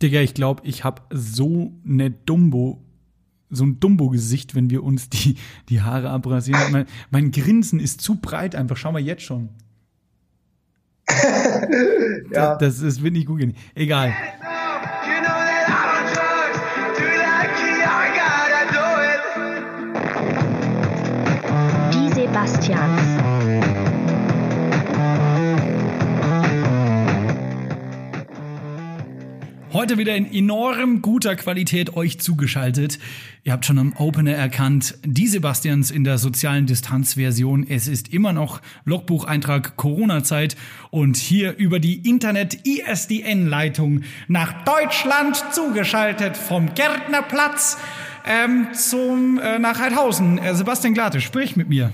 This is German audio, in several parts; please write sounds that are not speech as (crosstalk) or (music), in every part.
Digga, ich glaube, ich habe so eine Dumbo, so ein Dumbo-Gesicht, wenn wir uns die, die Haare abrasieren. mein, mein Grinsen ist zu breit einfach. Schau mal jetzt schon. (laughs) ja. Das, das, das wird nicht gut gehen. Egal. Die Sebastians. Heute wieder in enorm guter Qualität euch zugeschaltet. Ihr habt schon am Opener erkannt, die Sebastians in der sozialen Distanzversion. Es ist immer noch Logbucheintrag Corona-Zeit und hier über die Internet-ISDN-Leitung nach Deutschland zugeschaltet vom Gärtnerplatz ähm, zum äh, nach Heidhausen. Äh, Sebastian Glate, sprich mit mir.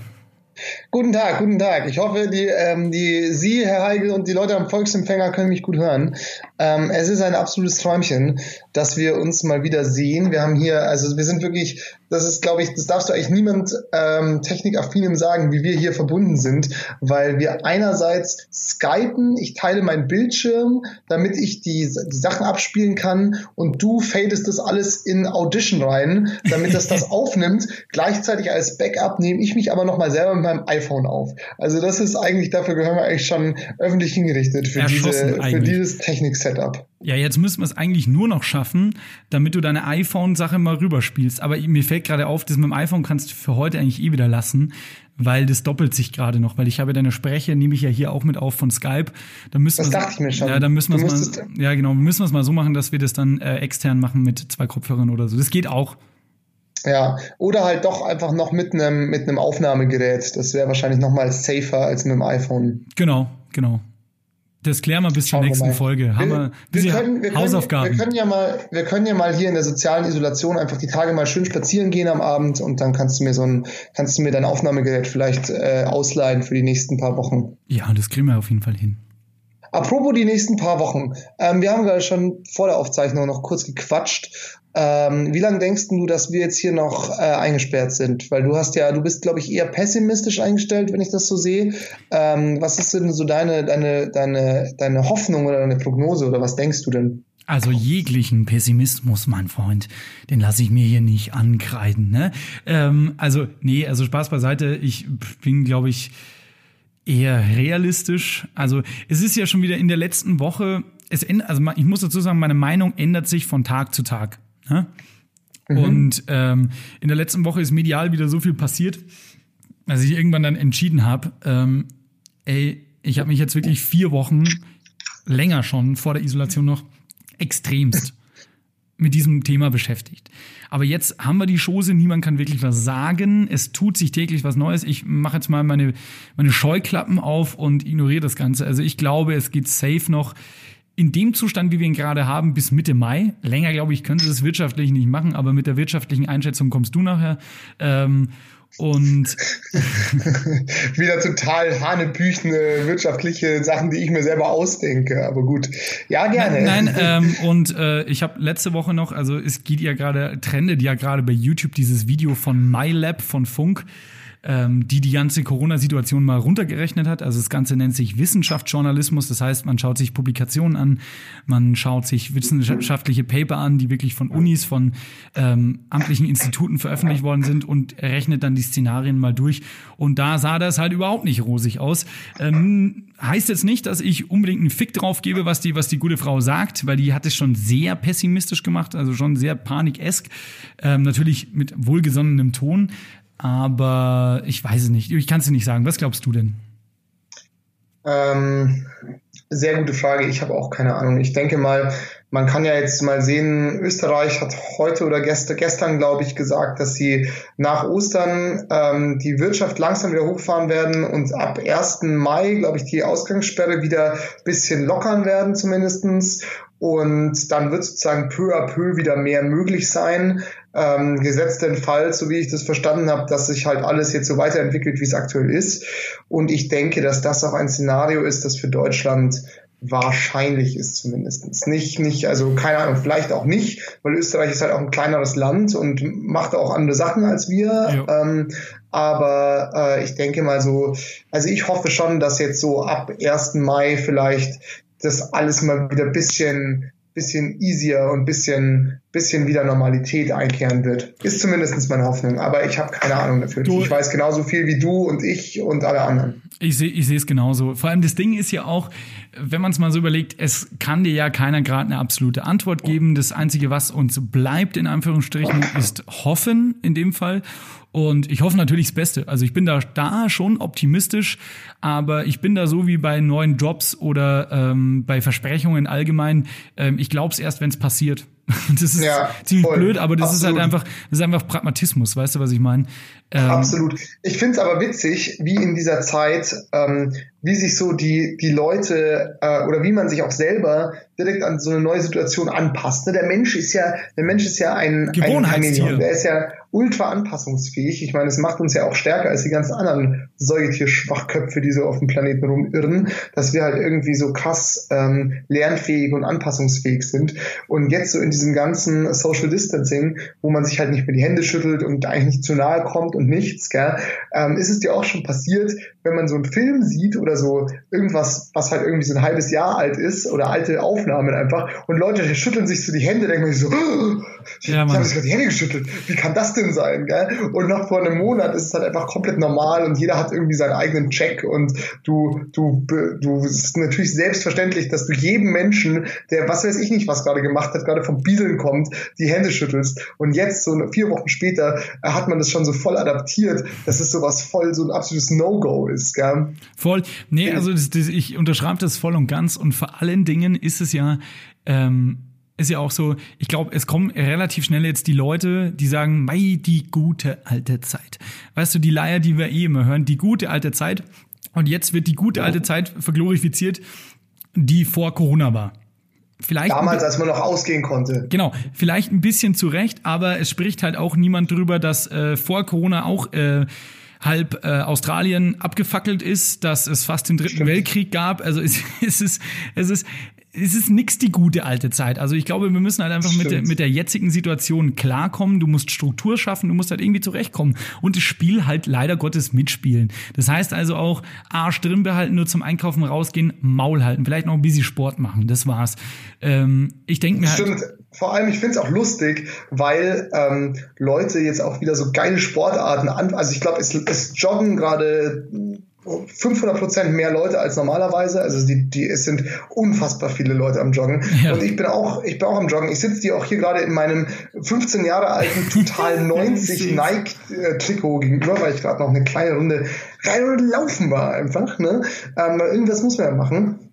Guten Tag, guten Tag. Ich hoffe, die, ähm, die Sie, Herr Heigel, und die Leute am Volksempfänger können mich gut hören. Ähm, es ist ein absolutes Träumchen, dass wir uns mal wieder sehen. Wir haben hier, also wir sind wirklich, das ist, glaube ich, das darfst du eigentlich niemand ähm, technikaffinem sagen, wie wir hier verbunden sind, weil wir einerseits skypen, ich teile meinen Bildschirm, damit ich die, die Sachen abspielen kann und du fadest das alles in Audition rein, damit das das (laughs) aufnimmt. Gleichzeitig als Backup nehme ich mich aber nochmal selber mit meinem iPhone auf. Also das ist eigentlich, dafür gehören wir eigentlich schon öffentlich hingerichtet für, diese, für dieses Technik-Setup. Ja, jetzt müssen wir es eigentlich nur noch schaffen, damit du deine iPhone-Sache mal rüberspielst. Aber mir fällt gerade auf, das mit dem iPhone kannst du für heute eigentlich eh wieder lassen, weil das doppelt sich gerade noch, weil ich habe deine Spreche, nehme ich ja hier auch mit auf von Skype. Da müssen das dachte ich mir schon. Ja, dann müssen wir es mal, ja genau, müssen wir es mal so machen, dass wir das dann äh, extern machen mit zwei Kopfhörern oder so. Das geht auch. Ja, oder halt doch einfach noch mit einem mit einem Aufnahmegerät. Das wäre wahrscheinlich noch mal safer als mit dem iPhone. Genau, genau. Das klären wir bis zur nächsten Folge. Haben wir, wir, wir können, wir Hausaufgaben. Können, wir können ja mal, wir können ja mal hier in der sozialen Isolation einfach die Tage mal schön spazieren gehen am Abend und dann kannst du mir so ein, kannst du mir dein Aufnahmegerät vielleicht äh, ausleihen für die nächsten paar Wochen. Ja, das kriegen wir auf jeden Fall hin. Apropos die nächsten paar Wochen. Ähm, wir haben gerade schon vor der Aufzeichnung noch kurz gequatscht. Ähm, wie lange denkst du, dass wir jetzt hier noch äh, eingesperrt sind? Weil du hast ja, du bist, glaube ich, eher pessimistisch eingestellt, wenn ich das so sehe. Ähm, was ist denn so deine, deine, deine, deine Hoffnung oder deine Prognose oder was denkst du denn? Also jeglichen Pessimismus, mein Freund, den lasse ich mir hier nicht ankreiden. Ne? Ähm, also, nee, also Spaß beiseite. Ich bin, glaube ich, eher realistisch. Also es ist ja schon wieder in der letzten Woche, es also ich muss dazu sagen, meine Meinung ändert sich von Tag zu Tag. Ne? Mhm. Und ähm, in der letzten Woche ist medial wieder so viel passiert, dass ich irgendwann dann entschieden habe, ähm, ey, ich habe mich jetzt wirklich vier Wochen länger schon vor der Isolation noch extremst mit diesem Thema beschäftigt. Aber jetzt haben wir die Chose, niemand kann wirklich was sagen. Es tut sich täglich was Neues. Ich mache jetzt mal meine, meine Scheuklappen auf und ignoriere das Ganze. Also ich glaube, es geht safe noch in dem Zustand, wie wir ihn gerade haben, bis Mitte Mai. Länger, glaube ich, können sie das wirtschaftlich nicht machen, aber mit der wirtschaftlichen Einschätzung kommst du nachher. Ähm, und (laughs) wieder total hanebüchene wirtschaftliche Sachen, die ich mir selber ausdenke. Aber gut, ja gerne. Nein, nein (laughs) ähm, und äh, ich habe letzte Woche noch, also es geht ja gerade, trendet ja gerade bei YouTube dieses Video von MyLab von Funk ähm, die die ganze Corona-Situation mal runtergerechnet hat. Also das Ganze nennt sich Wissenschaftsjournalismus. Das heißt, man schaut sich Publikationen an, man schaut sich wissenschaftliche Paper an, die wirklich von Unis, von ähm, amtlichen Instituten veröffentlicht worden sind und rechnet dann die Szenarien mal durch. Und da sah das halt überhaupt nicht rosig aus. Ähm, heißt jetzt nicht, dass ich unbedingt einen Fick drauf gebe, was die, was die gute Frau sagt, weil die hat es schon sehr pessimistisch gemacht, also schon sehr panikesk. Ähm, natürlich mit wohlgesonnenem Ton. Aber ich weiß es nicht. Ich kann es dir nicht sagen. Was glaubst du denn? Ähm, sehr gute Frage. Ich habe auch keine Ahnung. Ich denke mal, man kann ja jetzt mal sehen, Österreich hat heute oder gestern, gestern glaube ich, gesagt, dass sie nach Ostern ähm, die Wirtschaft langsam wieder hochfahren werden und ab 1. Mai, glaube ich, die Ausgangssperre wieder ein bisschen lockern werden zumindestens Und dann wird sozusagen peu à peu wieder mehr möglich sein. Ähm, gesetzt den Fall, so wie ich das verstanden habe, dass sich halt alles jetzt so weiterentwickelt, wie es aktuell ist. Und ich denke, dass das auch ein Szenario ist, das für Deutschland wahrscheinlich ist zumindestens Nicht, nicht, also keine Ahnung, vielleicht auch nicht, weil Österreich ist halt auch ein kleineres Land und macht auch andere Sachen als wir. Ähm, aber äh, ich denke mal so, also ich hoffe schon, dass jetzt so ab 1. Mai vielleicht das alles mal wieder ein bisschen bisschen easier und bisschen, bisschen wieder Normalität einkehren wird. Ist zumindest meine Hoffnung. Aber ich habe keine Ahnung dafür. Du, ich weiß genauso viel wie du und ich und alle anderen. Ich sehe ich es genauso. Vor allem das Ding ist ja auch, wenn man es mal so überlegt, es kann dir ja keiner gerade eine absolute Antwort geben. Das Einzige, was uns bleibt, in Anführungsstrichen, ist hoffen in dem Fall. Und ich hoffe natürlich das Beste. Also ich bin da, da schon optimistisch, aber ich bin da so wie bei neuen Jobs oder ähm, bei Versprechungen allgemein. Ähm, ich glaube es erst, wenn es passiert. (laughs) Das ist ja, ziemlich voll. blöd, aber das Absolut. ist halt einfach, das ist einfach Pragmatismus, weißt du, was ich meine? Ähm, Absolut. Ich finde es aber witzig, wie in dieser Zeit, ähm, wie sich so die, die Leute äh, oder wie man sich auch selber direkt an so eine neue Situation anpasst. Ne? Der Mensch ist ja, der Mensch ist ja ein, Gewohnheitstier. Ein der ist ja ultra anpassungsfähig. Ich meine, es macht uns ja auch stärker als die ganzen anderen Säugetierschwachköpfe, die so auf dem Planeten rumirren, dass wir halt irgendwie so krass ähm, lernfähig und anpassungsfähig sind. Und jetzt so in diesem ganzen Social Distancing, wo man sich halt nicht mehr die Hände schüttelt und eigentlich nicht zu nahe kommt und nichts, gell, ähm, ist es dir auch schon passiert, wenn man so einen Film sieht oder so irgendwas, was halt irgendwie so ein halbes Jahr alt ist oder alte Aufnahmen einfach und Leute schütteln sich so die Hände, denken sich so, oh, ich, ja, ich habe sich die Hände geschüttelt. Wie kann das denn sein? Gell? Und noch vor einem Monat ist es halt einfach komplett normal und jeder hat irgendwie seinen eigenen Check und du, du, du, es ist natürlich selbstverständlich, dass du jedem Menschen, der was weiß ich nicht, was gerade gemacht hat, gerade vom Bieseln kommt, die Hände schüttelst. Und jetzt, so vier Wochen später, hat man das schon so voll adaptiert, dass es sowas voll so ein absolutes No-Go ist. Gell? Voll. Nee, also das, das, ich unterschreibe das voll und ganz und vor allen Dingen ist es ja, ähm, ist ja auch so, ich glaube, es kommen relativ schnell jetzt die Leute, die sagen, mei, die gute alte Zeit. Weißt du, die Leier, die wir eh immer hören, die gute alte Zeit. Und jetzt wird die gute alte Zeit verglorifiziert, die vor Corona war. Vielleicht Damals, als man noch ausgehen konnte. Genau, vielleicht ein bisschen zu Recht, aber es spricht halt auch niemand drüber, dass äh, vor Corona auch äh, halb äh, Australien abgefackelt ist, dass es fast den dritten Stimmt. Weltkrieg gab. Also es, (laughs) es ist, es ist, es ist nix die gute alte Zeit. Also ich glaube, wir müssen halt einfach mit der, mit der jetzigen Situation klarkommen. Du musst Struktur schaffen, du musst halt irgendwie zurechtkommen und das Spiel halt leider Gottes mitspielen. Das heißt also auch Arsch drin behalten, nur zum Einkaufen rausgehen, Maul halten, vielleicht noch ein bisschen Sport machen. Das war's. Ähm, ich denke mir halt. Stimmt. Vor allem, ich finde es auch lustig, weil ähm, Leute jetzt auch wieder so geile Sportarten an. Also ich glaube, es, es joggen gerade 500 Prozent mehr Leute als normalerweise. Also die, die, es sind unfassbar viele Leute am Joggen. Ja. Und ich bin auch, ich bin auch am Joggen. Ich sitze dir auch hier gerade in meinem 15 Jahre alten Total (laughs) 90 Nike-Trikot gegenüber, weil ich gerade noch eine kleine Runde rein und laufen war einfach. Ne? Ähm, irgendwas muss man ja machen.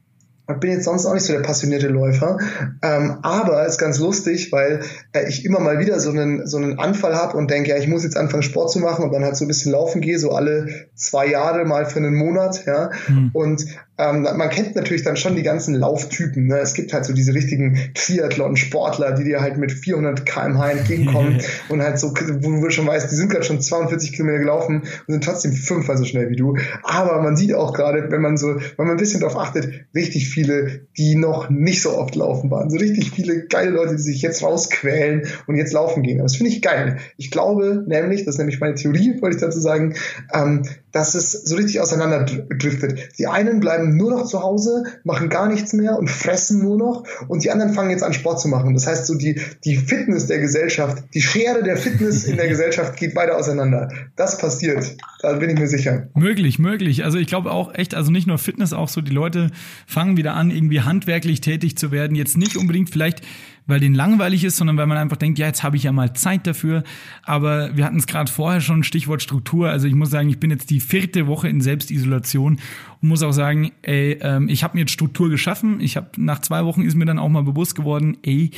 Ich bin jetzt sonst auch nicht so der passionierte Läufer, ähm, aber ist ganz lustig, weil äh, ich immer mal wieder so einen, so einen Anfall habe und denke, ja, ich muss jetzt anfangen Sport zu machen und dann halt so ein bisschen laufen gehe, so alle zwei Jahre mal für einen Monat, ja. Mhm. Und ähm, man kennt natürlich dann schon die ganzen Lauftypen. Ne? Es gibt halt so diese richtigen Triathlon-Sportler, die dir halt mit 400 kmh entgegenkommen (laughs) und halt so, wo du schon weißt, die sind gerade schon 42 Kilometer gelaufen und sind trotzdem fünfmal so schnell wie du. Aber man sieht auch gerade, wenn man so, wenn man ein bisschen darauf achtet, richtig viele, die noch nicht so oft laufen waren. So richtig viele geile Leute, die sich jetzt rausquälen und jetzt laufen gehen. Aber das finde ich geil. Ich glaube nämlich, das ist nämlich meine Theorie, wollte ich dazu sagen, ähm, dass es so richtig auseinanderdriftet. Die einen bleiben nur noch zu Hause, machen gar nichts mehr und fressen nur noch und die anderen fangen jetzt an Sport zu machen. Das heißt, so die, die Fitness der Gesellschaft, die Schere der Fitness in der (laughs) Gesellschaft geht weiter auseinander. Das passiert. Da bin ich mir sicher. Möglich, möglich. Also ich glaube auch echt, also nicht nur Fitness, auch so die Leute fangen wieder an, irgendwie handwerklich tätig zu werden. Jetzt nicht unbedingt vielleicht weil denen langweilig ist, sondern weil man einfach denkt, ja, jetzt habe ich ja mal Zeit dafür. Aber wir hatten es gerade vorher schon, Stichwort Struktur. Also ich muss sagen, ich bin jetzt die vierte Woche in Selbstisolation und muss auch sagen, ey, ähm, ich habe mir jetzt Struktur geschaffen. Ich habe nach zwei Wochen ist mir dann auch mal bewusst geworden, ey,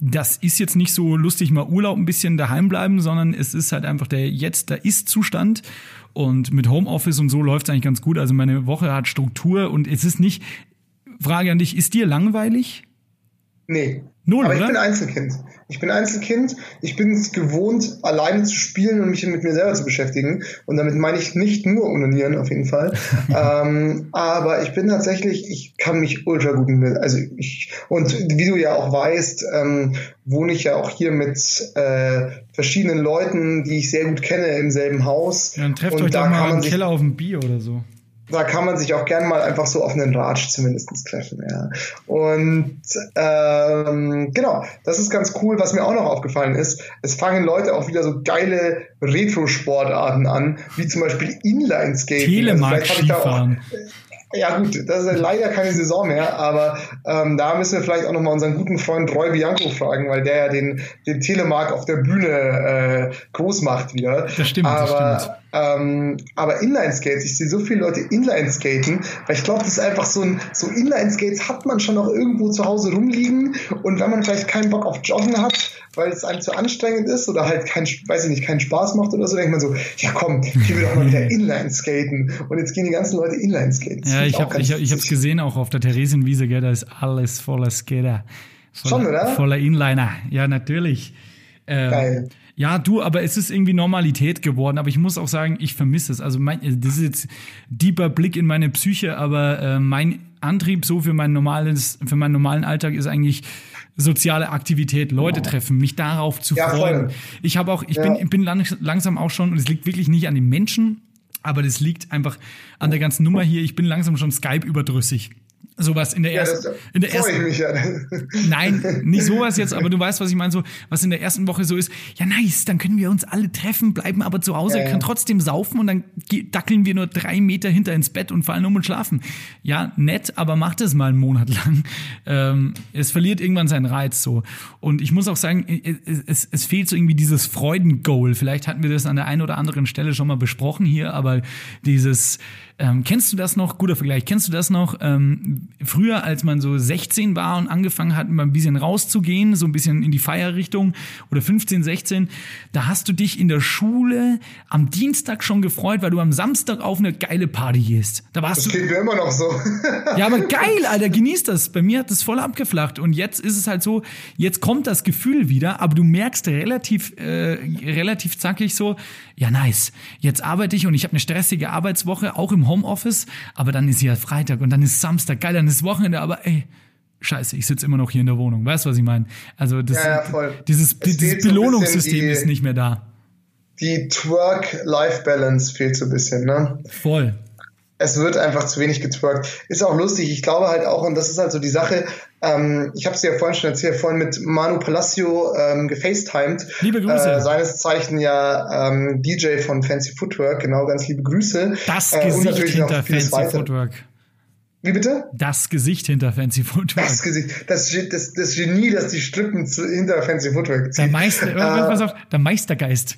das ist jetzt nicht so lustig mal Urlaub ein bisschen daheim bleiben, sondern es ist halt einfach der jetzt da ist Zustand und mit Homeoffice und so läuft es eigentlich ganz gut. Also meine Woche hat Struktur und es ist nicht Frage an dich, ist dir langweilig? Nee. Null, Aber oder? ich bin Einzelkind. Ich bin Einzelkind. Ich bin es gewohnt, alleine zu spielen und mich mit mir selber zu beschäftigen. Und damit meine ich nicht nur Unanieren auf jeden Fall. (laughs) ähm, aber ich bin tatsächlich, ich kann mich ultra gut mit, also ich, und wie du ja auch weißt, ähm, wohne ich ja auch hier mit äh, verschiedenen Leuten, die ich sehr gut kenne im selben Haus. Ja, dann trefft und euch da doch mal im Keller auf dem Bier oder so. Da kann man sich auch gern mal einfach so auf einen Ratsch zumindest treffen. Ja. Und ähm, genau, das ist ganz cool. Was mir auch noch aufgefallen ist, es fangen Leute auch wieder so geile Retro-Sportarten an, wie zum Beispiel Inline-Skating. Telemark-Skifahren. Also ja gut, das ist leider keine Saison mehr, aber ähm, da müssen wir vielleicht auch nochmal unseren guten Freund Roy Bianco fragen, weil der ja den, den Telemark auf der Bühne äh, groß macht wieder. Das stimmt, aber, das stimmt. Ähm, aber Inline-Skates, ich sehe so viele Leute Inline-Skaten, weil ich glaube, das ist einfach so ein, so Inline-Skates hat man schon noch irgendwo zu Hause rumliegen und wenn man vielleicht keinen Bock auf Joggen hat, weil es einem zu anstrengend ist oder halt kein, weiß ich nicht, keinen Spaß macht oder so, denkt man so, ja komm, hier will doch mal wieder (laughs) Inline-Skaten und jetzt gehen die ganzen Leute Inline-Skaten. Ja, ich habe ich, ich hab's gesehen auch auf der Theresienwiese, gell, da ist alles voller Skater. Voller, Schon, oder? Voller Inliner, ja, natürlich. Ähm, Geil. Ja, du, aber es ist irgendwie Normalität geworden. Aber ich muss auch sagen, ich vermisse es. Also mein, das ist jetzt deeper Blick in meine Psyche, aber äh, mein Antrieb so für mein normales, für meinen normalen Alltag ist eigentlich soziale Aktivität, Leute treffen, mich darauf zu Ja, freuen. voll. Ich habe auch, ich Ja. bin, ich bin lang, langsam auch schon, und es liegt wirklich nicht an den Menschen, aber das liegt einfach an der ganzen Nummer hier. Ich bin langsam schon Skype überdrüssig. Sowas in der Ja, ersten, das in der ersten, ich mich ja. (laughs) Nein, nicht sowas jetzt, aber du weißt, was ich meine, so, was in der ersten Woche so ist, ja nice, dann können wir uns alle treffen, bleiben aber zu Hause, Ja, können trotzdem saufen und dann dackeln wir nur drei Meter hinter ins Bett und fallen um und schlafen. Ja, nett, aber macht es mal einen Monat lang. (laughs) Ähm, es verliert irgendwann seinen Reiz so. Und ich muss auch sagen, es, es, es fehlt so irgendwie dieses Freudengoal. Vielleicht hatten wir das an der einen oder anderen Stelle schon mal besprochen hier, aber dieses, ähm, kennst du das noch? Guter Vergleich. Kennst du das noch? Ähm, früher, als man so 16 war und angefangen hat, mal ein bisschen rauszugehen, so ein bisschen in die Feierrichtung oder 15, 16, da hast du dich in der Schule am Dienstag schon gefreut, weil du am Samstag auf eine geile Party gehst. Da warst Das du klingt mir immer noch so. (laughs) ja, aber geil, Alter, genieß das. Bei mir hat das voll abgeflacht. Und jetzt ist es halt so, jetzt kommt das Gefühl wieder, aber du merkst relativ, äh, relativ zackig so, ja, nice. Jetzt arbeite ich und ich habe eine stressige Arbeitswoche, auch im Homeoffice, aber dann ist ja Freitag und dann ist Samstag, geil, dann ist Wochenende, aber ey. Scheiße, ich sitze immer noch hier in der Wohnung. Weißt du, was ich meine? Also das, Ja, ja, dieses, dieses Belohnungssystem die- ist nicht mehr da. Die Twerk-Life-Balance fehlt so ein bisschen, ne? Voll. Es wird einfach zu wenig getwerkt. Ist auch lustig. Ich glaube halt auch, und das ist halt so die Sache, ähm, ich habe es dir ja vorhin schon erzählt, vorhin mit Manu Palacio ähm, gefacetimed. Liebe Grüße. Äh, seines Zeichen ja ähm, DJ von Fancy Footwork, genau, ganz liebe Grüße. Das Äh, Gesicht hinter Fancy weitere. Footwork. Wie bitte? Das Gesicht hinter Fancy Footwork. Das Gesicht, das, das, das Genie, das die Strippen zu, hinter Fancy Footwork Der zieht. Meister, Äh, pass auf, der Meistergeist.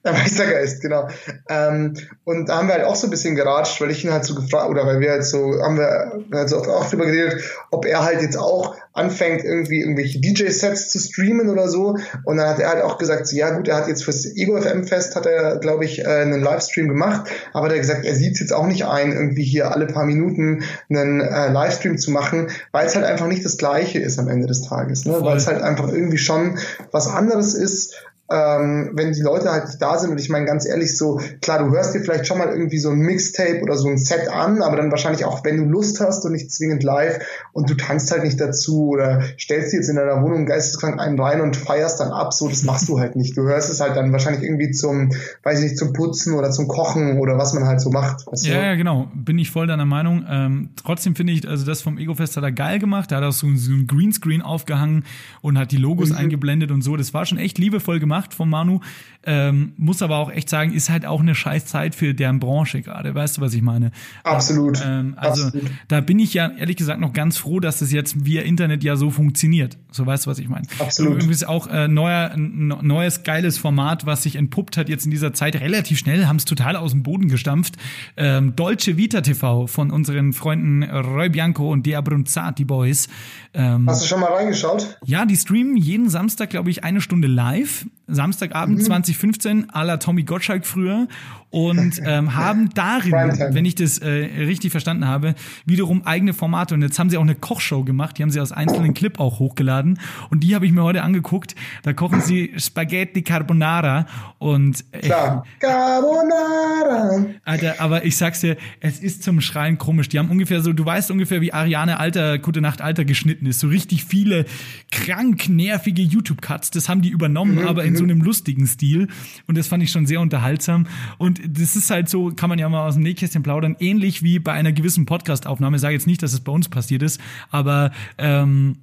(laughs) Der Meistergeist, genau. Ähm, und da haben wir halt auch so ein bisschen geratscht, weil ich ihn halt so gefragt, oder weil wir halt so, haben wir halt so auch drüber geredet, ob er halt jetzt auch anfängt, irgendwie irgendwelche DJ-Sets zu streamen oder so. Und dann hat er halt auch gesagt, so, ja gut, er hat jetzt fürs Ego FM Fest, hat er, glaube ich, äh, einen Livestream gemacht, aber er hat gesagt, er sieht es jetzt auch nicht ein, irgendwie hier alle paar Minuten einen äh, Livestream zu machen, weil es halt einfach nicht das Gleiche ist am Ende des Tages, ne? Weil es halt einfach irgendwie schon was anderes ist, ähm, wenn die Leute halt nicht da sind und ich meine ganz ehrlich so, klar, du hörst dir vielleicht schon mal irgendwie so ein Mixtape oder so ein Set an, aber dann wahrscheinlich auch, wenn du Lust hast und nicht zwingend live und du tanzt halt nicht dazu oder stellst dir jetzt in deiner Wohnung geisteskrank einen rein und feierst dann ab, so, das machst du halt nicht. Du hörst es halt dann wahrscheinlich irgendwie zum, weiß ich nicht, zum Putzen oder zum Kochen oder was man halt so macht. Weißt du? Ja, ja, genau. Bin ich voll deiner Meinung. Ähm, trotzdem finde ich, also das vom Ego-Fest hat er geil gemacht. Da hat er so, ein- so ein Greenscreen aufgehangen und hat die Logos Mhm. eingeblendet und so. Das war schon echt liebevoll gemacht von Manu. Ähm, muss aber auch echt sagen, ist halt auch eine scheiß Zeit für deren Branche gerade. Weißt du, was ich meine? Absolut. Ähm, also Absolut. da bin ich ja ehrlich gesagt noch ganz froh, dass das jetzt via Internet ja so funktioniert. So weißt du, was ich meine. Absolut. Übrigens auch äh, neuer, neues geiles Format, was sich entpuppt hat jetzt in dieser Zeit relativ schnell, haben es total aus dem Boden gestampft. Ähm, Dolce Vita TV von unseren Freunden Roy Bianco und Dea Brunzati Boys. Ähm, Hast du schon mal reingeschaut? ja, die streamen jeden Samstag, glaube ich, eine Stunde live. Samstagabend Mhm. 2015, à la Tommy Gottschalk früher. Und (laughs) ähm, haben darin, wenn ich das äh, richtig verstanden habe, wiederum eigene Formate. Und jetzt haben sie auch eine Kochshow gemacht. Die haben sie aus einzelnen Clip auch hochgeladen. Und die habe ich mir heute angeguckt. Da kochen sie Spaghetti Carbonara. Und äh, Klar. Carbonara. Alter, aber ich sag's dir, es ist zum Schreien komisch. Die haben ungefähr so, du weißt ungefähr, wie Ariane Alter, Gute Nacht Alter geschnitten ist. So richtig viele krank nervige YouTube-Cuts. Das haben die übernommen, aber in so einem lustigen Stil. Und das fand ich schon sehr unterhaltsam. Und das ist halt so, kann man ja mal aus dem Nähkästchen plaudern, ähnlich wie bei einer gewissen Podcast-Aufnahme. Ich sage jetzt nicht, dass es bei uns passiert ist, aber ähm,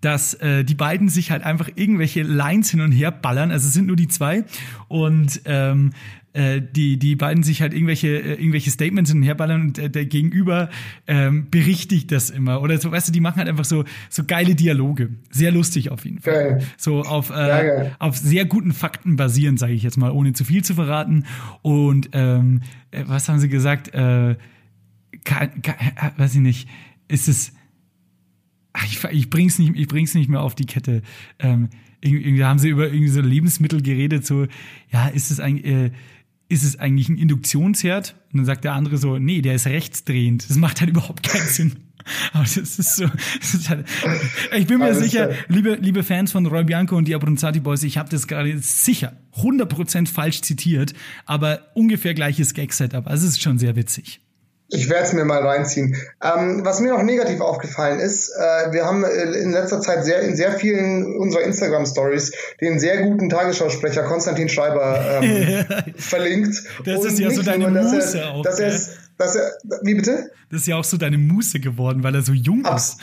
dass äh, die beiden sich halt einfach irgendwelche Lines hin und her ballern. Also es sind nur die zwei und ähm, äh, die die beiden sich halt irgendwelche äh, irgendwelche Statements hin und äh, der Gegenüber ähm, berichtigt das immer oder so. Weißt du, die machen halt einfach so so geile Dialoge. Sehr lustig auf jeden Fall. Geil. So auf äh, geil. auf sehr guten Fakten basierend, sage ich jetzt mal, ohne zu viel zu verraten. Und ähm, äh, was haben sie gesagt? Äh, kann, kann, äh, weiß ich nicht. Ist es ich, ich bring's nicht, ich bring's nicht mehr auf die Kette. Ähm, irgendwie, irgendwie haben sie über irgendwie so Lebensmittel geredet, so, ja, ist es eigentlich, äh, ist es eigentlich ein Induktionsherd? Und dann sagt der andere so, nee, der ist rechtsdrehend. Das macht halt überhaupt keinen (laughs) Sinn. Aber das ist so, das ist halt, ich bin mir Alles sicher, klar. liebe, liebe Fans von Roy Bianco und die Abronzati Boys, ich habe das gerade sicher 100% falsch zitiert, aber ungefähr gleiches Gag-Setup. Also es ist schon sehr witzig. Ich werde es mir mal reinziehen. Ähm, was mir noch negativ aufgefallen ist, äh, wir haben äh, in letzter Zeit sehr in sehr vielen unserer Instagram Stories den sehr guten Tagesschausprecher Konstantin Schreiber ähm, (laughs) verlinkt. Das ist ja so deine nur, dass Muße er, auch, Dass er, dass er, wie bitte? Das ist ja auch so deine Muße geworden, weil er so jung Ab- ist.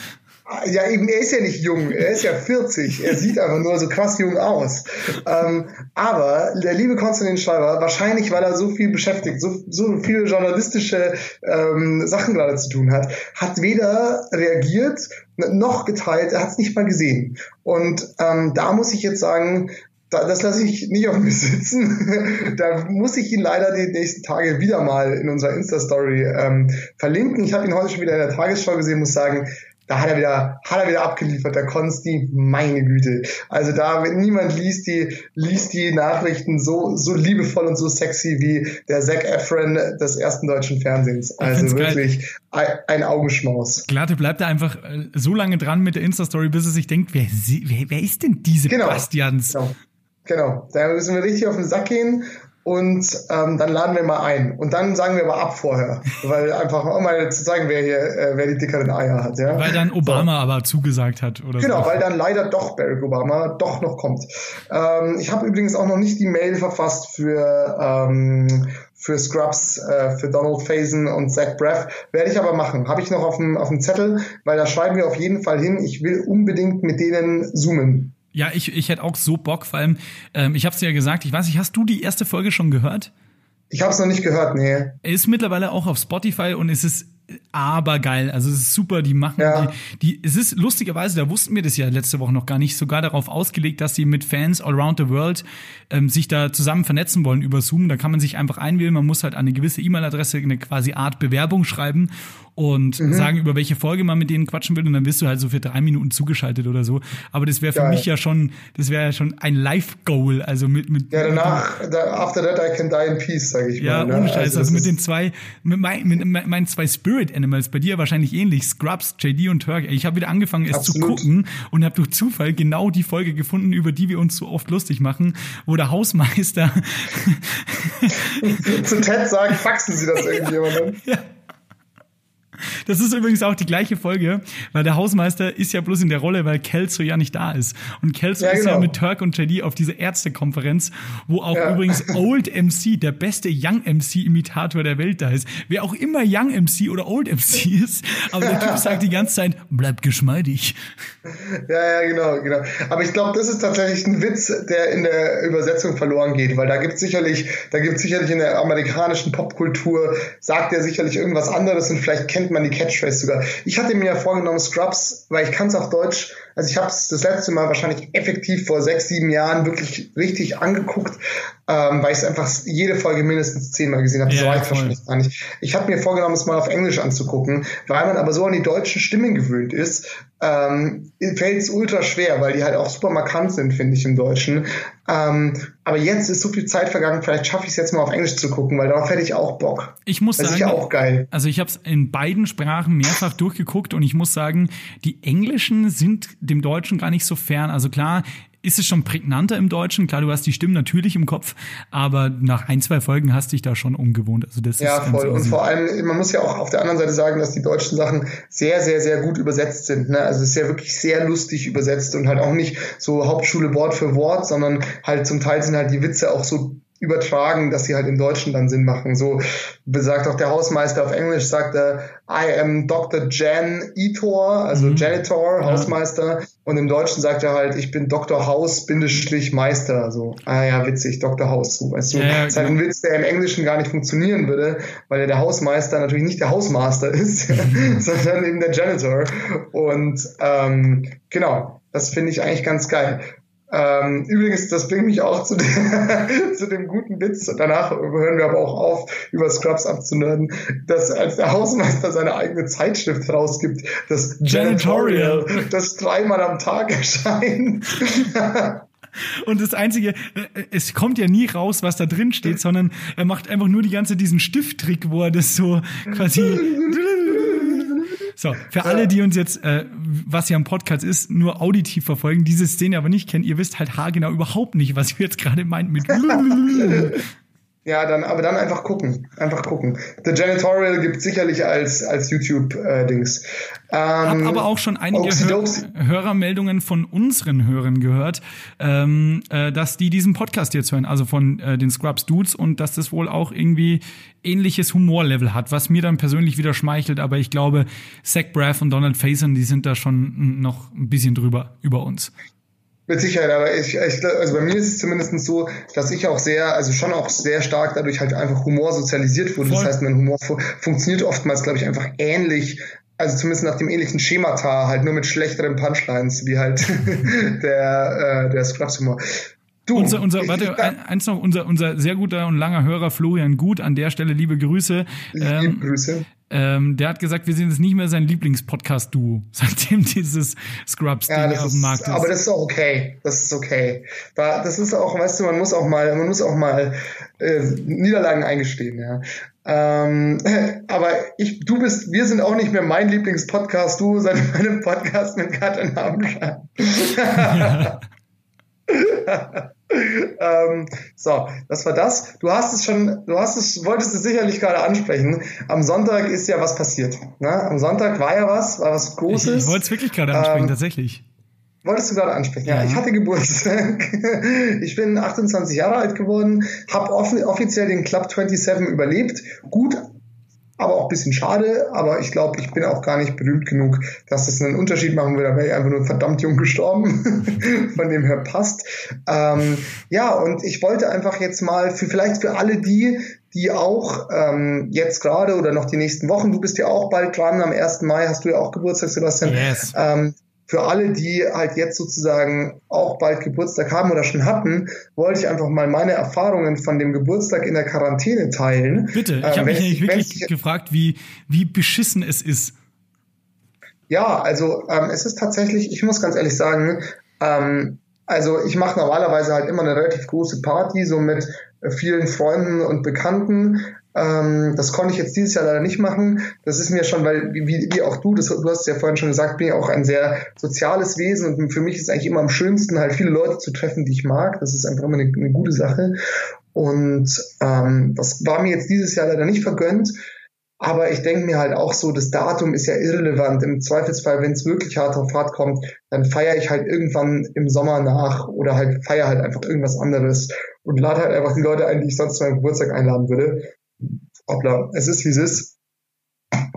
Ja, eben, er ist ja nicht jung, er ist ja 40, er sieht einfach nur so krass jung aus. Ähm, aber der liebe Konstantin Schreiber, wahrscheinlich weil er so viel beschäftigt, so, so viele journalistische ähm, Sachen gerade zu tun hat, hat weder reagiert noch geteilt, er hat es nicht mal gesehen. Und ähm, da muss ich jetzt sagen, da, das lasse ich nicht auf mir sitzen. (laughs) da muss ich ihn leider die nächsten Tage wieder mal in unserer Insta-Story ähm, verlinken. Ich habe ihn heute schon wieder in der Tagesschau gesehen, muss sagen, da hat er wieder, hat er wieder abgeliefert, der Konsti, meine Güte. Also da, wenn niemand liest die, liest die Nachrichten so, so liebevoll und so sexy wie der Zac Efron des ersten deutschen Fernsehens. Also find's geil. wirklich ein, Augenschmaus. Glatte bleibt er einfach äh, so lange dran mit der Insta-Story, bis er sich denkt, wer, wer, wer ist denn diese Genau. Bastians? Genau. Genau. Da müssen wir richtig auf den Sack gehen und ähm, dann laden wir mal ein. Und dann sagen wir aber ab vorher. Weil einfach auch mal zu zeigen, wer hier, äh, wer die dickeren Eier hat. Ja? Weil dann Obama aber zugesagt hat oder Genau, so. weil dann leider doch Barack Obama doch noch kommt. Ähm, ich habe übrigens auch noch nicht die Mail verfasst für, ähm, für Scrubs, äh, für Donald Faison und Zach Braff. Werde ich aber machen. Habe ich noch auf dem, auf dem Zettel, weil da schreiben wir auf jeden Fall hin. Ich will unbedingt mit denen zoomen. Ja, ich, ich hätte auch so Bock, vor allem, ähm, ich hab's dir ja gesagt, ich weiß nicht, hast du die erste Folge schon gehört? Ich habe es noch nicht gehört, nee. Er ist mittlerweile auch auf Spotify und es ist aber geil. Also es ist super, die machen Ja. die, die es ist lustigerweise, da wussten wir das ja letzte Woche noch gar nicht, sogar darauf ausgelegt, dass sie mit Fans all around the world ähm, sich da zusammen vernetzen wollen über Zoom. Da kann man sich einfach einwählen, man muss halt eine gewisse E-Mail-Adresse eine quasi Art Bewerbung schreiben und Mhm. sagen, über welche Folge man mit denen quatschen will und dann wirst du halt so für drei Minuten zugeschaltet oder so. Aber das wäre für Geil. mich ja schon, das wäre ja schon ein Live-Goal, also mit, mit Ja, danach, da, after that I can die in peace, sage ich ja, mal. ne? ohne Scheiß. Also, das mit den zwei, mit, mein, mit mein- meinen zwei Spirit Animals, bei dir wahrscheinlich ähnlich, Scrubs, JD und Turk. Ich habe wieder angefangen, es Absolut. zu gucken und habe durch Zufall genau die Folge gefunden, über die wir uns so oft lustig machen, wo der Hausmeister (laughs) Zu Ted sagen, faxen Sie das (laughs) irgendjemandem. Das ist übrigens auch die gleiche Folge, weil der Hausmeister ist ja bloß in der Rolle, weil Kelso ja nicht da ist. Und Kelso Ja, ist ja genau. mit Turk und JD auf dieser Ärztekonferenz, wo auch Ja. übrigens Old MC, der beste Young MC-Imitator der Welt da ist. Wer auch immer Young MC oder Old MC (laughs) ist, aber der Typ sagt die ganze Zeit, bleib geschmeidig. Ja, ja, genau, genau. Aber ich glaube, das ist tatsächlich ein Witz, der in der Übersetzung verloren geht, weil da gibt sicherlich, da gibt sicherlich in der amerikanischen Popkultur, sagt er sicherlich irgendwas anderes und vielleicht kennt man die Catchphrase sogar. Ich hatte mir ja vorgenommen, Scrubs, weil ich kann es auf Deutsch, also ich habe es das letzte Mal wahrscheinlich effektiv vor sechs, sieben Jahren wirklich richtig angeguckt, ähm, weil ich es einfach jede Folge mindestens zehnmal gesehen habe. Ja, so weit voll. wahrscheinlich gar nicht. Ich habe mir vorgenommen, es mal auf Englisch anzugucken, weil man aber so an die deutschen Stimmen gewöhnt ist, ähm, fällt es ultra schwer, weil die halt auch super markant sind, finde ich, im Deutschen. Ähm, aber jetzt ist so viel Zeit vergangen, vielleicht schaffe ich es jetzt mal auf Englisch zu gucken, weil darauf hätte ich auch Bock. Ich muss Das ist sagen, ja auch geil. Also ich habe es in beiden Sprachen mehrfach durchgeguckt und ich muss sagen, die Englischen sind dem Deutschen gar nicht so fern. Also klar ist es schon prägnanter im Deutschen. Klar, du hast die Stimmen natürlich im Kopf, aber nach ein, zwei Folgen hast dich da schon umgewohnt. Also das Ja, ist voll. Und vor allem, man muss ja auch auf der anderen Seite sagen, dass die deutschen Sachen sehr, sehr, sehr gut übersetzt sind. Ne? Also es ist ja wirklich sehr lustig übersetzt und halt auch nicht so Hauptschule Wort für Wort, sondern halt zum Teil sind halt die Witze auch so übertragen, dass sie halt im Deutschen dann Sinn machen. So sagt auch der Hausmeister auf Englisch, sagt er, I am Dr. Jan Itor, also mhm. Janitor, ja. Hausmeister. Und im Deutschen sagt er halt, ich bin Dr. Haus, Bindestrich Meister. So, ah ja, witzig, Dr. Haus. So, weißt du, ja, ja, das ist halt ein Witz, der im Englischen gar nicht funktionieren würde, weil der Hausmeister natürlich nicht der Hausmaster (laughs) ist, sondern eben der Janitor. Und ähm, genau, das finde ich eigentlich ganz geil. Ähm, übrigens, das bringt mich auch zu, der, (laughs) zu dem guten Witz. Danach hören wir aber auch auf, über Scrubs abzunörden, dass als der Hausmeister seine eigene Zeitschrift rausgibt, das Janitorial, das dreimal am Tag (laughs) erscheint. Und das Einzige, es kommt ja nie raus, was da drin steht, sondern er macht einfach nur die ganze diesen Stifttrick, wo er das so quasi (laughs) So, für alle, die uns jetzt, äh, was ja am Podcast ist, nur auditiv verfolgen, diese Szene aber nicht kennen, ihr wisst halt haargenau überhaupt nicht, was wir jetzt gerade meint mit (laughs) Ja, dann, aber dann einfach gucken. Einfach gucken. The Janitorial gibt sicherlich als, als YouTube-Dings. Äh, ähm, Hab aber auch schon einige Hör Hörermeldungen von unseren Hörern gehört, ähm, äh, dass die diesen Podcast jetzt hören, also von äh, den Scrubs Dudes und dass das wohl auch irgendwie ähnliches Humorlevel hat, was mir dann persönlich wieder schmeichelt, aber ich glaube, Zach Braff und Donald Faison, die sind da schon noch ein bisschen drüber über uns. Mit Sicherheit, aber ich, ich, also bei mir ist es zumindest so, dass ich auch sehr, also schon auch sehr stark dadurch halt einfach Humor sozialisiert wurde. Voll. Das heißt, mein Humor fu funktioniert oftmals, glaube ich, einfach ähnlich, also zumindest nach dem ähnlichen Schemata, halt nur mit schlechteren Punchlines, wie halt (laughs) der, äh, der Scrubs-Humor. Du, unser, unser, warte, eins noch, unser, unser sehr guter und langer Hörer Florian Gut, an der Stelle liebe Grüße. Liebe ähm, Grüße. Ähm, der hat gesagt, wir sind jetzt nicht mehr sein Lieblingspodcast-Duo, (laughs) seitdem dieses Scrubs-Ding ja, auf dem Markt ist. Aber das ist auch okay. Das ist okay. Da, das ist auch, weißt du, man muss auch mal, man muss auch mal äh, Niederlagen eingestehen, ja. Ähm, (laughs) aber ich, du bist, wir sind auch nicht mehr mein Lieblingspodcast, du (laughs) seit meinem Podcast mit Katrin Abendschein. Ja. Ähm, so, das war das. Du hast es schon, du hast es, wolltest es sicherlich gerade ansprechen. Am Sonntag ist ja was passiert. Ne? Am Sonntag war ja was, war was Großes. Ich, ich wollte es wirklich gerade ansprechen, ähm, tatsächlich. Wolltest du gerade ansprechen? Ja, ja, ich hatte Geburtstag. (laughs) ich bin 28 Jahre alt geworden, habe offiziell den Club 27 überlebt. Gut aber auch ein bisschen schade, aber ich glaube, ich bin auch gar nicht berühmt genug, dass das einen Unterschied machen würde. Da wäre ich einfach nur verdammt jung gestorben, (laughs) von dem her passt. Ähm, ja, und ich wollte einfach jetzt mal für vielleicht für alle die, die auch ähm, jetzt gerade oder noch die nächsten Wochen, du bist ja auch bald dran, am 1. Mai hast du ja auch Geburtstag, Sebastian. Yes. Ähm, für alle, die halt jetzt sozusagen auch bald Geburtstag haben oder schon hatten, wollte ich einfach mal meine Erfahrungen von dem Geburtstag in der Quarantäne teilen. Bitte, ich habe ähm, mich nämlich wirklich ich, gefragt, wie, wie beschissen es ist. Ja, also ähm, es ist tatsächlich, ich muss ganz ehrlich sagen, ähm, also ich mache normalerweise halt immer eine relativ große Party, so mit vielen Freunden und Bekannten. Ähm, das konnte ich jetzt dieses Jahr leider nicht machen. Das ist mir schon, weil, wie, wie auch du, das, du hast es ja vorhin schon gesagt, bin ja auch ein sehr soziales Wesen und für mich ist eigentlich immer am schönsten, halt viele Leute zu treffen, die ich mag. Das ist einfach immer eine, eine gute Sache. Und ähm, das war mir jetzt dieses Jahr leider nicht vergönnt. Aber ich denke mir halt auch so, das Datum ist ja irrelevant. Im Zweifelsfall, wenn es wirklich hart auf hart kommt, dann feiere ich halt irgendwann im Sommer nach oder halt feiere halt einfach irgendwas anderes und lade halt einfach die Leute ein, die ich sonst zu meinem Geburtstag einladen würde hoppla, es ist wie es ist.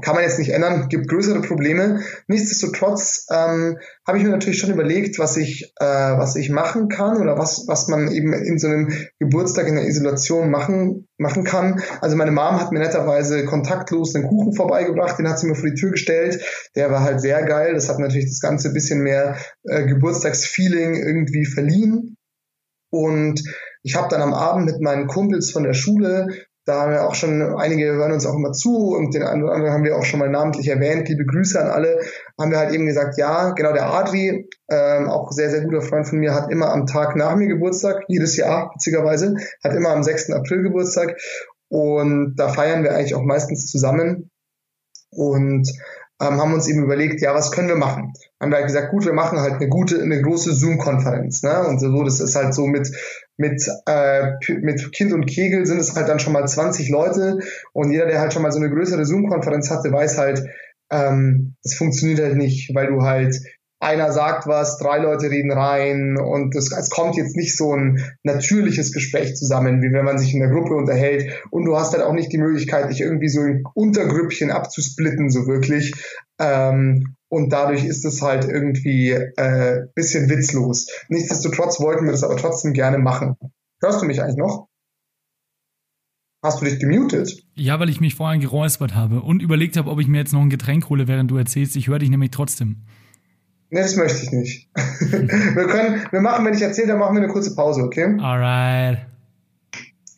Kann man jetzt nicht ändern, gibt größere Probleme. Nichtsdestotrotz ähm, habe ich mir natürlich schon überlegt, was ich, äh, was ich machen kann oder was, was man eben in so einem Geburtstag in der Isolation machen, machen kann. Also meine Mom hat mir netterweise kontaktlos einen Kuchen vorbeigebracht, den hat sie mir vor die Tür gestellt. Der war halt sehr geil. Das hat natürlich das Ganze ein bisschen mehr äh, Geburtstagsfeeling irgendwie verliehen. Und ich habe dann am Abend mit meinen Kumpels von der Schule da haben wir auch schon, einige hören uns auch immer zu und den einen oder anderen haben wir auch schon mal namentlich erwähnt. Liebe Grüße an alle. Haben wir halt eben gesagt, ja, genau der Adri, ähm, auch sehr, sehr guter Freund von mir, hat immer am Tag nach mir Geburtstag, jedes Jahr, witzigerweise, hat immer am 6. April Geburtstag. Und da feiern wir eigentlich auch meistens zusammen. Und ähm, haben uns eben überlegt, ja, was können wir machen? Haben wir halt gesagt, gut, wir machen halt eine gute, eine große Zoom-Konferenz, ne? Und so, das ist halt so mit, mit, äh, mit Kind und Kegel sind es halt dann schon mal 20 Leute und jeder, der halt schon mal so eine größere Zoom-Konferenz hatte, weiß halt, ähm, es funktioniert halt nicht, weil du halt einer sagt was, drei Leute reden rein und es, es kommt jetzt nicht so ein natürliches Gespräch zusammen, wie wenn man sich in der Gruppe unterhält und du hast halt auch nicht die Möglichkeit, dich irgendwie so in Untergrüppchen abzusplitten, so wirklich. Ähm, und dadurch ist es halt irgendwie äh, bisschen witzlos. Nichtsdestotrotz wollten wir das aber trotzdem gerne machen. Hörst du mich eigentlich noch? Hast du dich gemutet? Ja, weil ich mich vorhin geräuspert habe und überlegt habe, ob ich mir jetzt noch ein Getränk hole, während du erzählst. Ich höre dich nämlich trotzdem. Nee, das möchte ich nicht. (laughs) wir können, wir machen, wenn ich erzähle, dann machen wir eine kurze Pause, okay? Alright.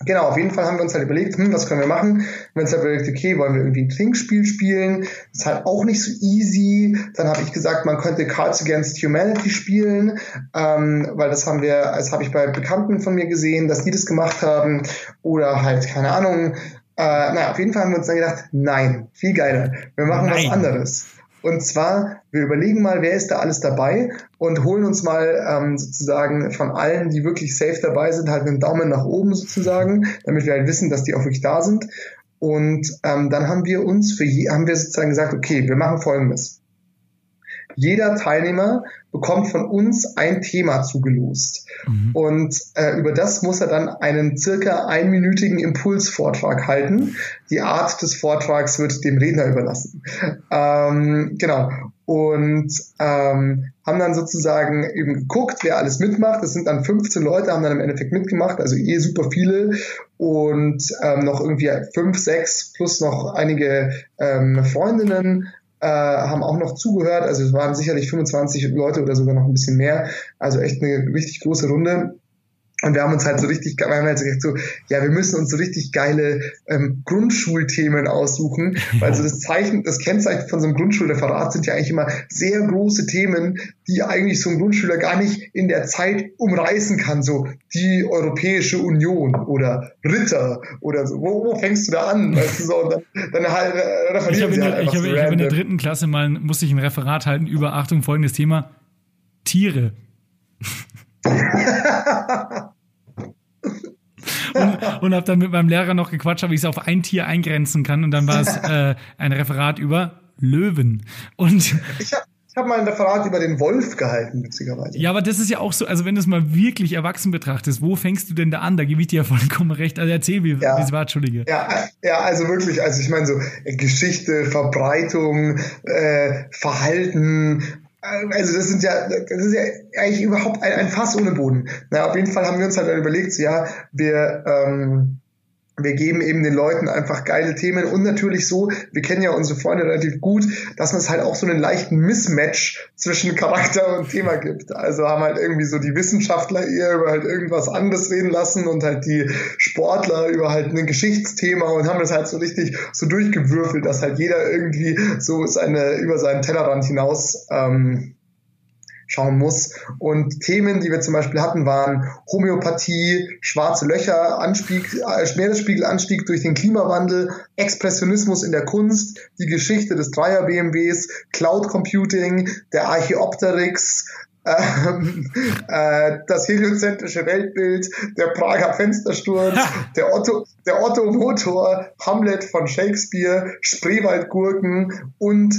Genau, auf jeden Fall haben wir uns halt überlegt, hm, was können wir machen? Wir haben uns halt überlegt, okay, wollen wir irgendwie ein Trinkspiel spielen? Das ist halt auch nicht so easy. Dann habe ich gesagt, man könnte Cards Against Humanity spielen, ähm, weil das haben wir, das habe ich bei Bekannten von mir gesehen, dass die das gemacht haben. Oder halt, keine Ahnung. Äh, naja, auf jeden Fall haben wir uns dann gedacht, nein, viel geiler. Wir machen nein. was anderes. Und zwar, wir überlegen mal, wer ist da alles dabei und holen uns mal ähm, sozusagen von allen, die wirklich safe dabei sind, halt einen Daumen nach oben sozusagen, damit wir halt wissen, dass die auch wirklich da sind. Und ähm, dann haben wir uns für je, haben wir sozusagen gesagt, okay, wir machen folgendes. Jeder Teilnehmer bekommt von uns ein Thema zugelost. Mhm. Und äh, über das muss er dann einen circa einminütigen Impulsvortrag halten. Die Art des Vortrags wird dem Redner überlassen. Ähm, genau. Und ähm, haben dann sozusagen eben geguckt, wer alles mitmacht. Das sind dann 15 Leute, haben dann im Endeffekt mitgemacht, also eh super viele. Und ähm, noch irgendwie fünf, sechs plus noch einige ähm, Freundinnen äh, haben auch noch zugehört. Also es waren sicherlich 25 Leute oder sogar noch ein bisschen mehr. Also echt eine richtig große Runde. Und wir haben uns halt so richtig, wir haben halt gesagt so, ja, wir müssen uns so richtig geile ähm, Grundschulthemen aussuchen, (laughs) weil so das Zeichen, das Kennzeichen von so einem Grundschulreferat sind ja eigentlich immer sehr große Themen, die eigentlich so ein Grundschüler gar nicht in der Zeit umreißen kann, so die Europäische Union oder Ritter oder so. Wo, wo fängst du da an? (laughs) Weißt du, so, und dann, dann halt, äh, referieren ich habe halt ich hab, so ich hab in der dritten Klasse mal, musste ich ein Referat halten über, Achtung, folgendes Thema, Tiere (laughs) (laughs) und, habe dann mit meinem Lehrer noch gequatscht, ob ich es auf ein Tier eingrenzen kann. Und dann war es (laughs) äh, ein Referat über Löwen. Und (laughs) ich habe ich habe mal ein Referat über den Wolf gehalten, witzigerweise. Ja, aber das ist ja auch so, also wenn du es mal wirklich erwachsen betrachtest, wo fängst du denn da an? Da gebe ich dir ja vollkommen recht. Also erzähl, wie, ja. wie es war, Entschuldige. Ja, ja, also wirklich, also ich meine so Geschichte, Verbreitung, äh, Verhalten, also das sind ja, das ist ja eigentlich überhaupt ein, ein Fass ohne Boden. Na, auf jeden Fall haben wir uns halt dann überlegt, so, ja, wir, ähm, wir geben eben den Leuten einfach geile Themen und natürlich so, wir kennen ja unsere Freunde relativ gut, dass es halt auch so einen leichten Mismatch zwischen Charakter und Thema gibt. Also haben halt irgendwie so die Wissenschaftler eher über halt irgendwas anderes reden lassen und halt die Sportler über halt ein Geschichtsthema und haben das halt so richtig so durchgewürfelt, dass halt jeder irgendwie so seine über seinen Tellerrand hinaus ähm, schauen muss. Und Themen, die wir zum Beispiel hatten, waren Homöopathie, schwarze Löcher, Anstieg, äh, Meeresspiegelanstieg durch den Klimawandel, Expressionismus in der Kunst, die Geschichte des Dreier-BMWs, Cloud Computing, der Archeopteryx, ähm, (laughs) äh, das heliozentrische Weltbild, der Prager Fenstersturz, der Otto, der Otto Motor, Hamlet von Shakespeare, Spreewaldgurken und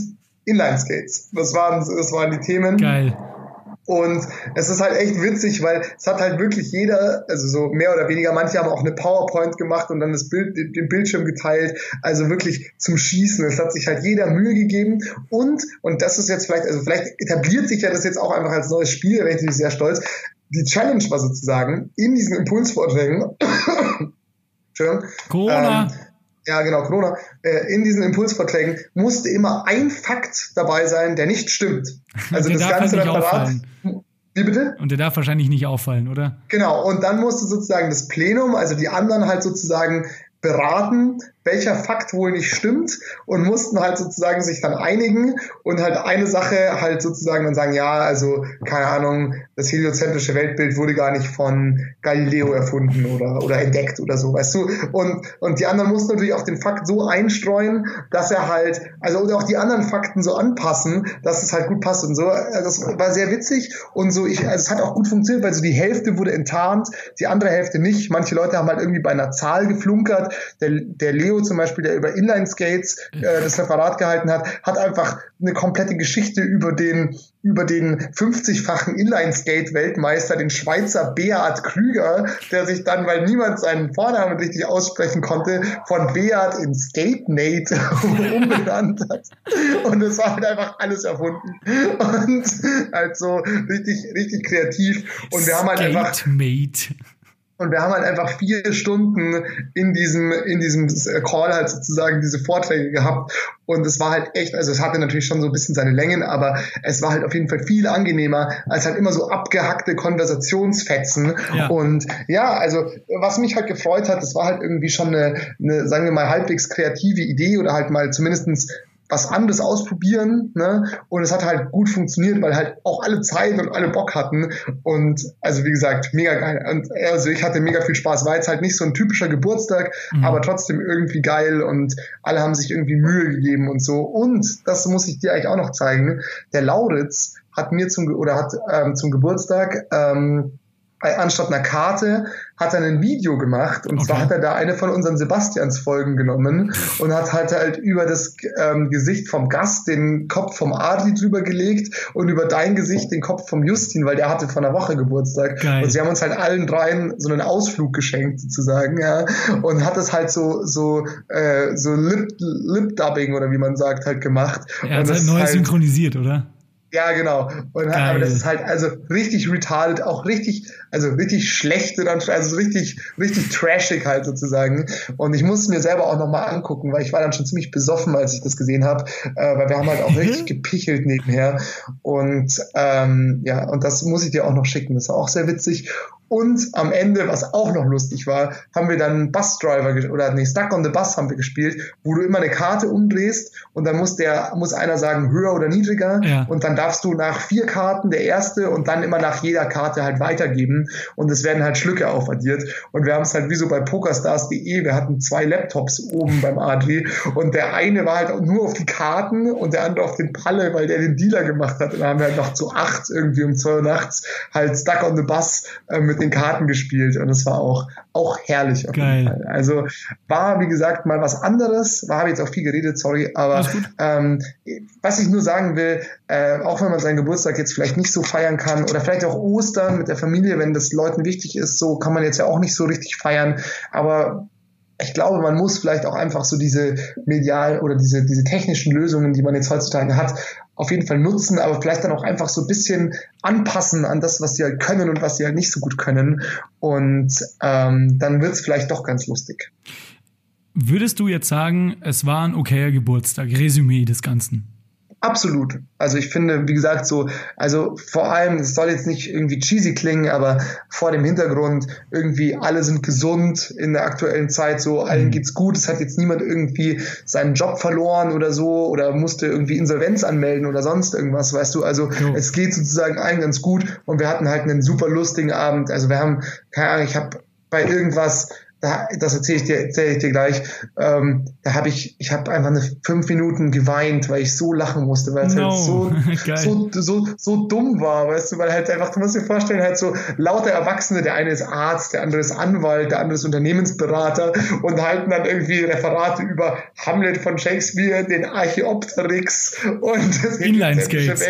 Inlineskates. Das waren, das waren die Themen. Geil. Und es ist halt echt witzig, weil es hat halt wirklich jeder, also so mehr oder weniger, manche haben auch eine PowerPoint gemacht und dann das Bild, den Bildschirm geteilt. Also wirklich zum Schießen. Es hat sich halt jeder Mühe gegeben. Und, und das ist jetzt vielleicht, also vielleicht etabliert sich ja das jetzt auch einfach als neues Spiel, da bin ich sehr stolz. Die Challenge war sozusagen in diesen Impulsvorträgen, (coughs) Corona. Ähm, ja genau, Corona, äh, in diesen Impulsvorträgen musste immer ein Fakt dabei sein, der nicht stimmt. (laughs) Also das ganze halt Referat. Wie bitte? Und der darf wahrscheinlich nicht auffallen, oder? Genau, und dann musste sozusagen das Plenum, also die anderen halt sozusagen beraten, welcher Fakt wohl nicht stimmt und mussten halt sozusagen sich dann einigen und halt eine Sache halt sozusagen dann sagen, ja, also keine Ahnung, das heliozentrische Weltbild wurde gar nicht von Galileo erfunden oder, oder entdeckt oder so, weißt du? Und, und die anderen mussten natürlich auch den Fakt so einstreuen, dass er halt, also oder auch die anderen Fakten so anpassen, dass es halt gut passt und so. Das war sehr witzig und so, ich, also es hat auch gut funktioniert, weil so die Hälfte wurde enttarnt, die andere Hälfte nicht. Manche Leute haben halt irgendwie bei einer Zahl geflunkert. Der, der Leo Leo zum Beispiel, der über Inline-Skates äh, das Referat gehalten hat, hat einfach eine komplette Geschichte über den über den 50-fachen Inline-Skate-Weltmeister, den Schweizer Beat Krüger, der sich dann, weil niemand seinen Vornamen richtig aussprechen konnte, von Beat in Skate Nate (laughs) umbenannt hat. Und es war halt einfach alles erfunden. Und halt so richtig, richtig kreativ. Und wir haben halt einfach. Skate-Mate. Und wir haben halt einfach vier Stunden in diesem, in diesem Call halt sozusagen diese Vorträge gehabt. Und es war halt echt, also es hatte natürlich schon so ein bisschen seine Längen, aber es war halt auf jeden Fall viel angenehmer als halt immer so abgehackte Konversationsfetzen. Ja. Und ja, also was mich halt gefreut hat, das war halt irgendwie schon eine, eine, sagen wir mal, halbwegs kreative Idee oder halt mal zumindestens was anderes ausprobieren. Ne? Und es hat halt gut funktioniert, weil halt auch alle Zeit und alle Bock hatten. Und also wie gesagt, mega geil. Und also ich hatte mega viel Spaß. War jetzt halt nicht so ein typischer Geburtstag, mhm. aber trotzdem irgendwie geil und alle haben sich irgendwie Mühe gegeben und so. Und das muss ich dir eigentlich auch noch zeigen. Der Lauritz hat mir zum oder hat ähm, zum Geburtstag ähm, anstatt einer Karte hat er ein Video gemacht und okay. zwar hat er da eine von unseren Sebastians Folgen genommen und hat halt halt über das ähm, Gesicht vom Gast den Kopf vom Adli drüber gelegt und über dein Gesicht den Kopf vom Justin, weil der hatte vor einer Woche Geburtstag Geil. und sie haben uns halt allen dreien so einen Ausflug geschenkt sozusagen, ja und hat es halt so so äh, so Lip Lip Dubbing oder wie man sagt halt gemacht. Er hat halt neu halt, synchronisiert, oder? Ja, genau. Und aber das ist halt also richtig retarded, auch richtig, also richtig schlechte, also richtig, richtig trashig halt sozusagen. Und ich musste mir selber auch nochmal angucken, weil ich war dann schon ziemlich besoffen, als ich das gesehen habe, äh, weil wir haben halt auch richtig gepichelt nebenher. Und ähm, ja, und das muss ich dir auch noch schicken. Das war auch sehr witzig. Und am Ende, was auch noch lustig war, haben wir dann Busdriver oder nee, Stuck on the Bus haben wir gespielt, wo du immer eine Karte umdrehst und dann muss der muss einer sagen höher oder niedriger. Ja. und dann darfst du nach vier Karten der erste und dann immer nach jeder Karte halt weitergeben. Und es werden halt Schlücke aufaddiert. Und wir haben es halt wie so bei pokerstars.de, wir hatten zwei Laptops oben beim Adri und der eine war halt nur auf die Karten und der andere auf den Palle, weil der den Dealer gemacht hat. Und dann haben wir halt noch zu acht irgendwie um zwei Uhr nachts halt Stuck on the Bus äh, mit den Karten gespielt und es war auch, auch herrlich. Auf Geil. jeden Fall. Also war, wie gesagt, mal was anderes. War, habe jetzt auch viel geredet, sorry, aber ähm, was ich nur sagen will, äh, auch wenn man seinen Geburtstag jetzt vielleicht nicht so feiern kann oder vielleicht auch Ostern mit der Familie, wenn das Leuten wichtig ist, so kann man jetzt ja auch nicht so richtig feiern, aber ich glaube, man muss vielleicht auch einfach so diese medial oder diese, diese technischen Lösungen, die man jetzt heutzutage hat, auf jeden Fall nutzen, aber vielleicht dann auch einfach so ein bisschen anpassen an das, was sie halt können und was sie halt nicht so gut können. Und ähm, dann wird es vielleicht doch ganz lustig. Würdest du jetzt sagen, es war ein okayer Geburtstag? Resümee des Ganzen. Absolut. Also ich finde, wie gesagt, so, also vor allem, es soll jetzt nicht irgendwie cheesy klingen, aber vor dem Hintergrund, irgendwie alle sind gesund in der aktuellen Zeit, so allen mhm. geht's gut, es hat jetzt niemand irgendwie seinen Job verloren oder so oder musste irgendwie Insolvenz anmelden oder sonst irgendwas, weißt du, also ja. es geht sozusagen allen ganz gut und wir hatten halt einen super lustigen Abend, also wir haben, keine Ahnung, ich habe bei irgendwas da, das erzähle ich dir, erzähle ich dir gleich. Ähm, da habe ich, ich habe einfach eine fünf Minuten geweint, weil ich so lachen musste, weil es halt no. halt so, (laughs) so, so, so dumm war, weißt du, weil halt einfach, du musst dir vorstellen, halt so lauter Erwachsene, der eine ist Arzt, der andere ist Anwalt, der andere ist Unternehmensberater und halten dann irgendwie Referate über Hamlet von Shakespeare, den Archeopteryx und das (laughs) Inline Skates.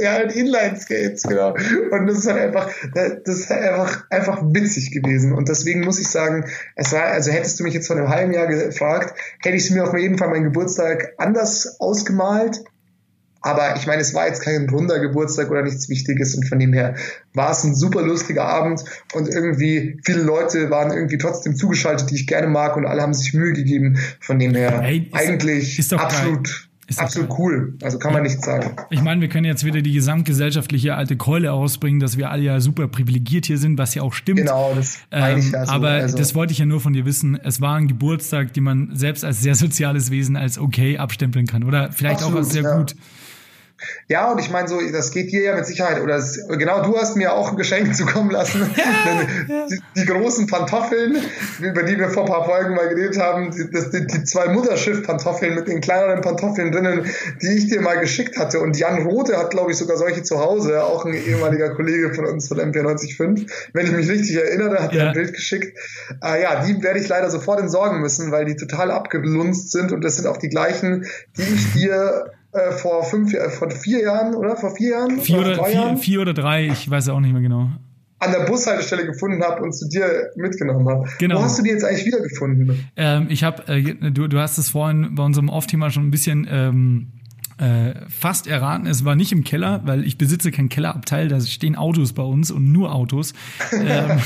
Ja, Inline Skates, genau. Und das ist halt einfach, das ist halt einfach, einfach witzig gewesen. Und deswegen muss ich sagen, es war, also hättest du mich jetzt vor einem halben Jahr gefragt, hätte ich es mir auf jeden Fall meinen Geburtstag anders ausgemalt. Aber ich meine, es war jetzt kein runder Geburtstag oder nichts Wichtiges und von dem her war es ein super lustiger Abend und irgendwie viele Leute waren irgendwie trotzdem zugeschaltet, die ich gerne mag und alle haben sich Mühe gegeben. Von dem her hey, ist, eigentlich ist absolut. Geil. Ist Absolut cool. Also kann man nichts sagen. Ich meine, wir können jetzt wieder die gesamtgesellschaftliche alte Keule ausbringen, dass wir alle ja super privilegiert hier sind, was ja auch stimmt. Genau, das meine ich ja so. Aber also. das wollte ich ja nur von dir wissen. Es war ein Geburtstag, den man selbst als sehr soziales Wesen als okay abstempeln kann. Oder vielleicht Absolut, auch als sehr ja. gut. Ja, und ich meine so, das geht dir ja mit Sicherheit, oder das, genau, du hast mir auch ein Geschenk (laughs) zukommen lassen. (laughs) die, die, großen Pantoffeln, über die wir vor ein paar Folgen mal geredet haben, die, das, die, die zwei Mutterschiff-Pantoffeln mit den kleineren Pantoffeln drinnen, die ich dir mal geschickt hatte. Und Jan Rote hat, glaube ich, sogar solche zu Hause, auch ein ehemaliger Kollege von uns von MP95. Wenn ich mich richtig erinnere, hat ja. er ein Bild geschickt. Äh, ja, die werde ich leider sofort entsorgen müssen, weil die total abgelunzt sind und das sind auch die gleichen, die ich dir äh, vor fünf, äh, vor vier Jahren, oder? Vor vier Jahren? Vier oder, oder vier, Jahren? vier oder drei, ich weiß auch nicht mehr genau an der Bushaltestelle gefunden habe und zu dir mitgenommen habe. Genau. Wo hast du die jetzt eigentlich wiedergefunden? Ähm, ich habe, äh, du, du hast es vorhin bei unserem Off-Thema schon ein bisschen ähm, äh, fast erraten. Es war nicht im Keller, weil ich besitze kein Kellerabteil. Da stehen Autos bei uns und nur Autos. (laughs) ähm,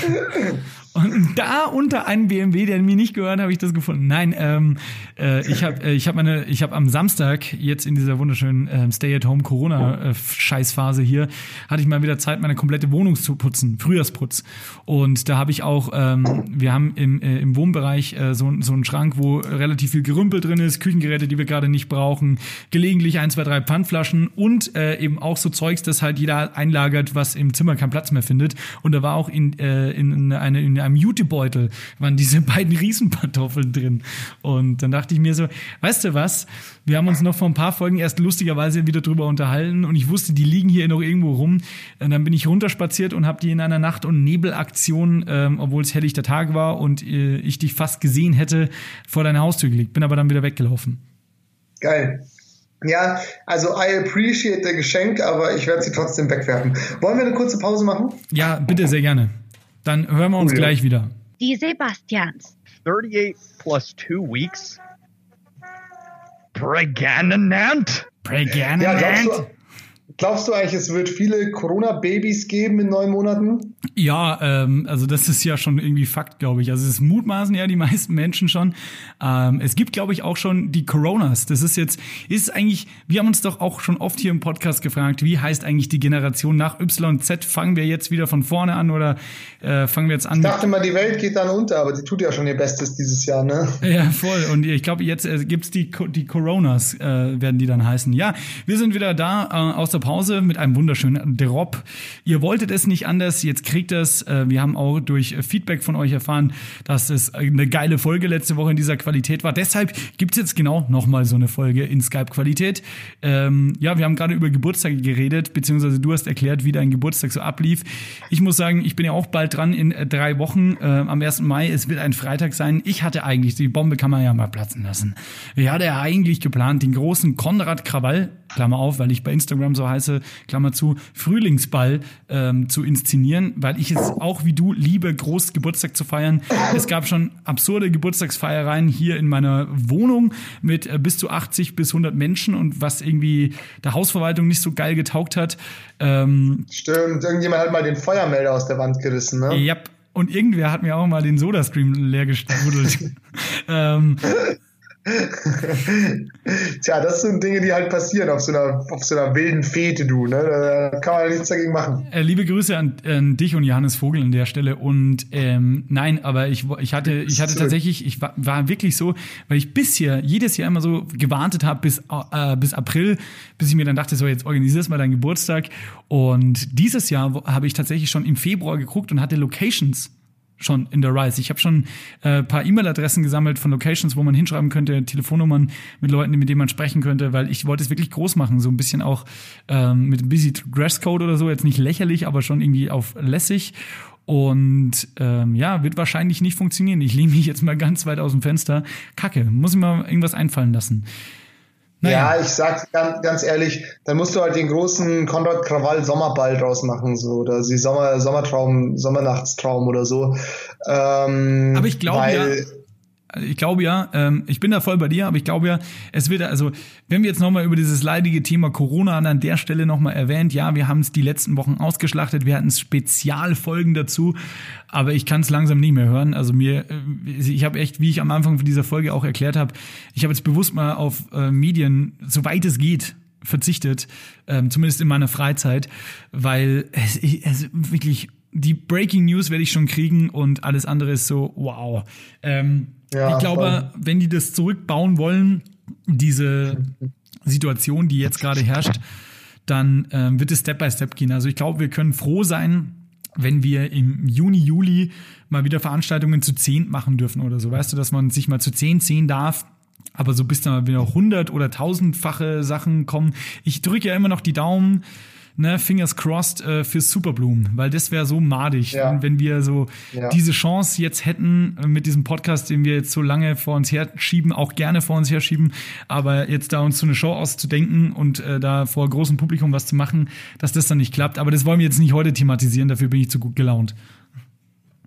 und da unter einem BMW, der mir nicht gehört, habe ich das gefunden. Nein, ähm, äh, ich habe äh, ich hab meine, ich habe am Samstag jetzt in dieser wunderschönen äh, Stay-at-home-Corona-Scheißphase hier, hatte ich mal wieder Zeit, meine komplette Wohnung zu putzen, Frühjahrsputz. Und da habe ich auch, ähm, wir haben im, äh, im Wohnbereich äh, so, so einen Schrank, wo relativ viel Gerümpel drin ist, Küchengeräte, die wir gerade nicht brauchen, gelegentlich ein, zwei, drei Pfandflaschen und äh, eben auch so Zeugs, das halt jeder einlagert, was im Zimmer keinen Platz mehr findet. Und da war auch in, äh, in eine in einem Jutebeutel waren diese (laughs) beiden Riesenpantoffeln drin. Und dann dachte ich mir so, weißt du was? Wir haben uns noch vor ein paar Folgen erst lustigerweise wieder drüber unterhalten und ich wusste, die liegen hier noch irgendwo rum. Und dann bin ich runterspaziert und habe die in einer Nacht- und Nebelaktion, ähm, obwohl es helllichter Tag war und äh, ich dich fast gesehen hätte, vor deiner Haustür gelegt. Bin aber dann wieder weggelaufen. Geil. Ja, also I appreciate der Geschenk, aber ich werde sie trotzdem wegwerfen. Wollen wir eine kurze Pause machen? Ja, bitte sehr gerne. Dann hören wir uns cool. gleich wieder. Die Sebastians. 38 plus 2 weeks. Pregnant? Pregnant? Ja, glaubst Glaubst du eigentlich, es wird viele Corona-Babys geben in neun Monaten? Ja, ähm, also das ist ja schon irgendwie Fakt, glaube ich. Also es mutmaßen ja die (laughs) meisten Menschen schon. Ähm, es gibt, glaube ich, auch schon die Coronas. Das ist jetzt, ist eigentlich, wir haben uns doch auch schon oft hier im Podcast gefragt, wie heißt eigentlich die Generation nach YZ? Fangen wir jetzt wieder von vorne an oder äh, fangen wir jetzt an? Ich dachte mal, die Welt geht dann unter, aber die tut ja schon ihr Bestes dieses Jahr, ne? (laughs) Ja, voll. Und ich glaube, jetzt äh, gibt's die, die Coronas, äh, werden die dann heißen. Ja, wir sind wieder da äh, aus der Pause mit einem wunderschönen Drop. Ihr wolltet es nicht anders, jetzt kriegt es. Äh, wir haben auch durch Feedback von euch erfahren, dass es eine geile Folge letzte Woche in dieser Qualität war. Deshalb gibt es jetzt genau nochmal so eine Folge in Skype-Qualität. Ähm, ja, wir haben gerade über Geburtstage geredet, beziehungsweise du hast erklärt, wie dein Geburtstag so ablief. Ich muss sagen, ich bin ja auch bald dran in äh, drei Wochen. Äh, am 1. Mai, es wird ein Freitag sein. Ich hatte eigentlich, die Bombe kann man ja mal platzen lassen. Ich hatte ja eigentlich geplant, den großen Konrad Krawall, Klammer auf, weil ich bei Instagram so heiße, heiße, Klammer zu, Frühlingsball ähm, zu inszenieren, weil ich es auch wie du liebe, groß Geburtstag zu feiern. Es gab schon absurde Geburtstagsfeiereien hier in meiner Wohnung mit äh, bis zu 80 bis 100 Menschen und was irgendwie der Hausverwaltung nicht so geil getaugt hat. Ähm, Stimmt, irgendjemand hat mal den Feuermelder aus der Wand gerissen, ne? Ja, und irgendwer hat mir auch mal den Soda-Stream leer gestrudelt. (laughs) (laughs) ähm, (laughs) Tja, das sind Dinge, die halt passieren auf so einer, auf so einer wilden Fete, du. Ne? Da kann man ja nichts dagegen machen. Äh, liebe Grüße an, an, dich und Johannes Vogel an der Stelle. Und ähm, nein, aber ich, ich hatte, ich hatte tatsächlich, ich war, war wirklich so, weil ich bisher jedes Jahr immer so gewartet habe bis, äh, bis April, bis ich mir dann dachte, so jetzt organisierst mal deinen Geburtstag. Und dieses Jahr habe ich tatsächlich schon im Februar geguckt und hatte Locations schon in der Rise. Ich habe schon äh, paar E-Mail-Adressen gesammelt von Locations, wo man hinschreiben könnte, Telefonnummern mit Leuten, mit denen man sprechen könnte, weil ich wollte es wirklich groß machen, so ein bisschen auch ähm, mit ein bisschen Dresscode oder so, jetzt nicht lächerlich, aber schon irgendwie auf lässig. Und ähm, ja, wird wahrscheinlich nicht funktionieren. Ich lehne mich jetzt mal ganz weit aus dem Fenster. Kacke, muss ich mal irgendwas einfallen lassen. Naja. Ja, ich sag ganz, ganz ehrlich, dann musst du halt den großen Konrad Krawall Sommerball draus machen, so, oder die Sommer, Sommertraum, Sommernachtstraum oder so. Ähm, Aber ich glaube ja, ich glaube ja, ähm, ich bin da voll bei dir, aber ich glaube ja, es wird, also, wenn wir jetzt nochmal über dieses leidige Thema Corona an der Stelle nochmal erwähnt, ja, wir haben es die letzten Wochen ausgeschlachtet, wir hatten Spezialfolgen dazu, aber ich kann es langsam nicht mehr hören. Also mir, äh, ich habe echt, wie ich am Anfang von dieser Folge auch erklärt habe, ich habe jetzt bewusst mal auf äh, Medien, soweit es geht, verzichtet, ähm, zumindest in meiner Freizeit, weil es, es wirklich die Breaking News werde ich schon kriegen und alles andere ist so, wow. Ähm, ja, ich glaube, voll. wenn die das zurückbauen wollen, diese Situation, die jetzt gerade herrscht, dann ähm, wird es Step by Step gehen. Also ich glaube, wir können froh sein, wenn wir im Juni, Juli mal wieder Veranstaltungen zu zehn machen dürfen oder so. Weißt du, dass man sich mal zu zehn sehen darf. Aber so bis dann wieder hundert oder tausendfache Sachen kommen. Ich drücke ja immer noch die Daumen ne, fingers crossed äh, fürs Superbloom, weil das wäre so madig, Ja. wenn, wenn wir so Ja. diese Chance jetzt hätten äh, mit diesem Podcast, den wir jetzt so lange vor uns herschieben, auch gerne vor uns herschieben, aber jetzt da uns so eine Show auszudenken und äh, da vor großem Publikum was zu machen, dass das dann nicht klappt. Aber das wollen wir jetzt nicht heute thematisieren, dafür bin ich zu gut gelaunt.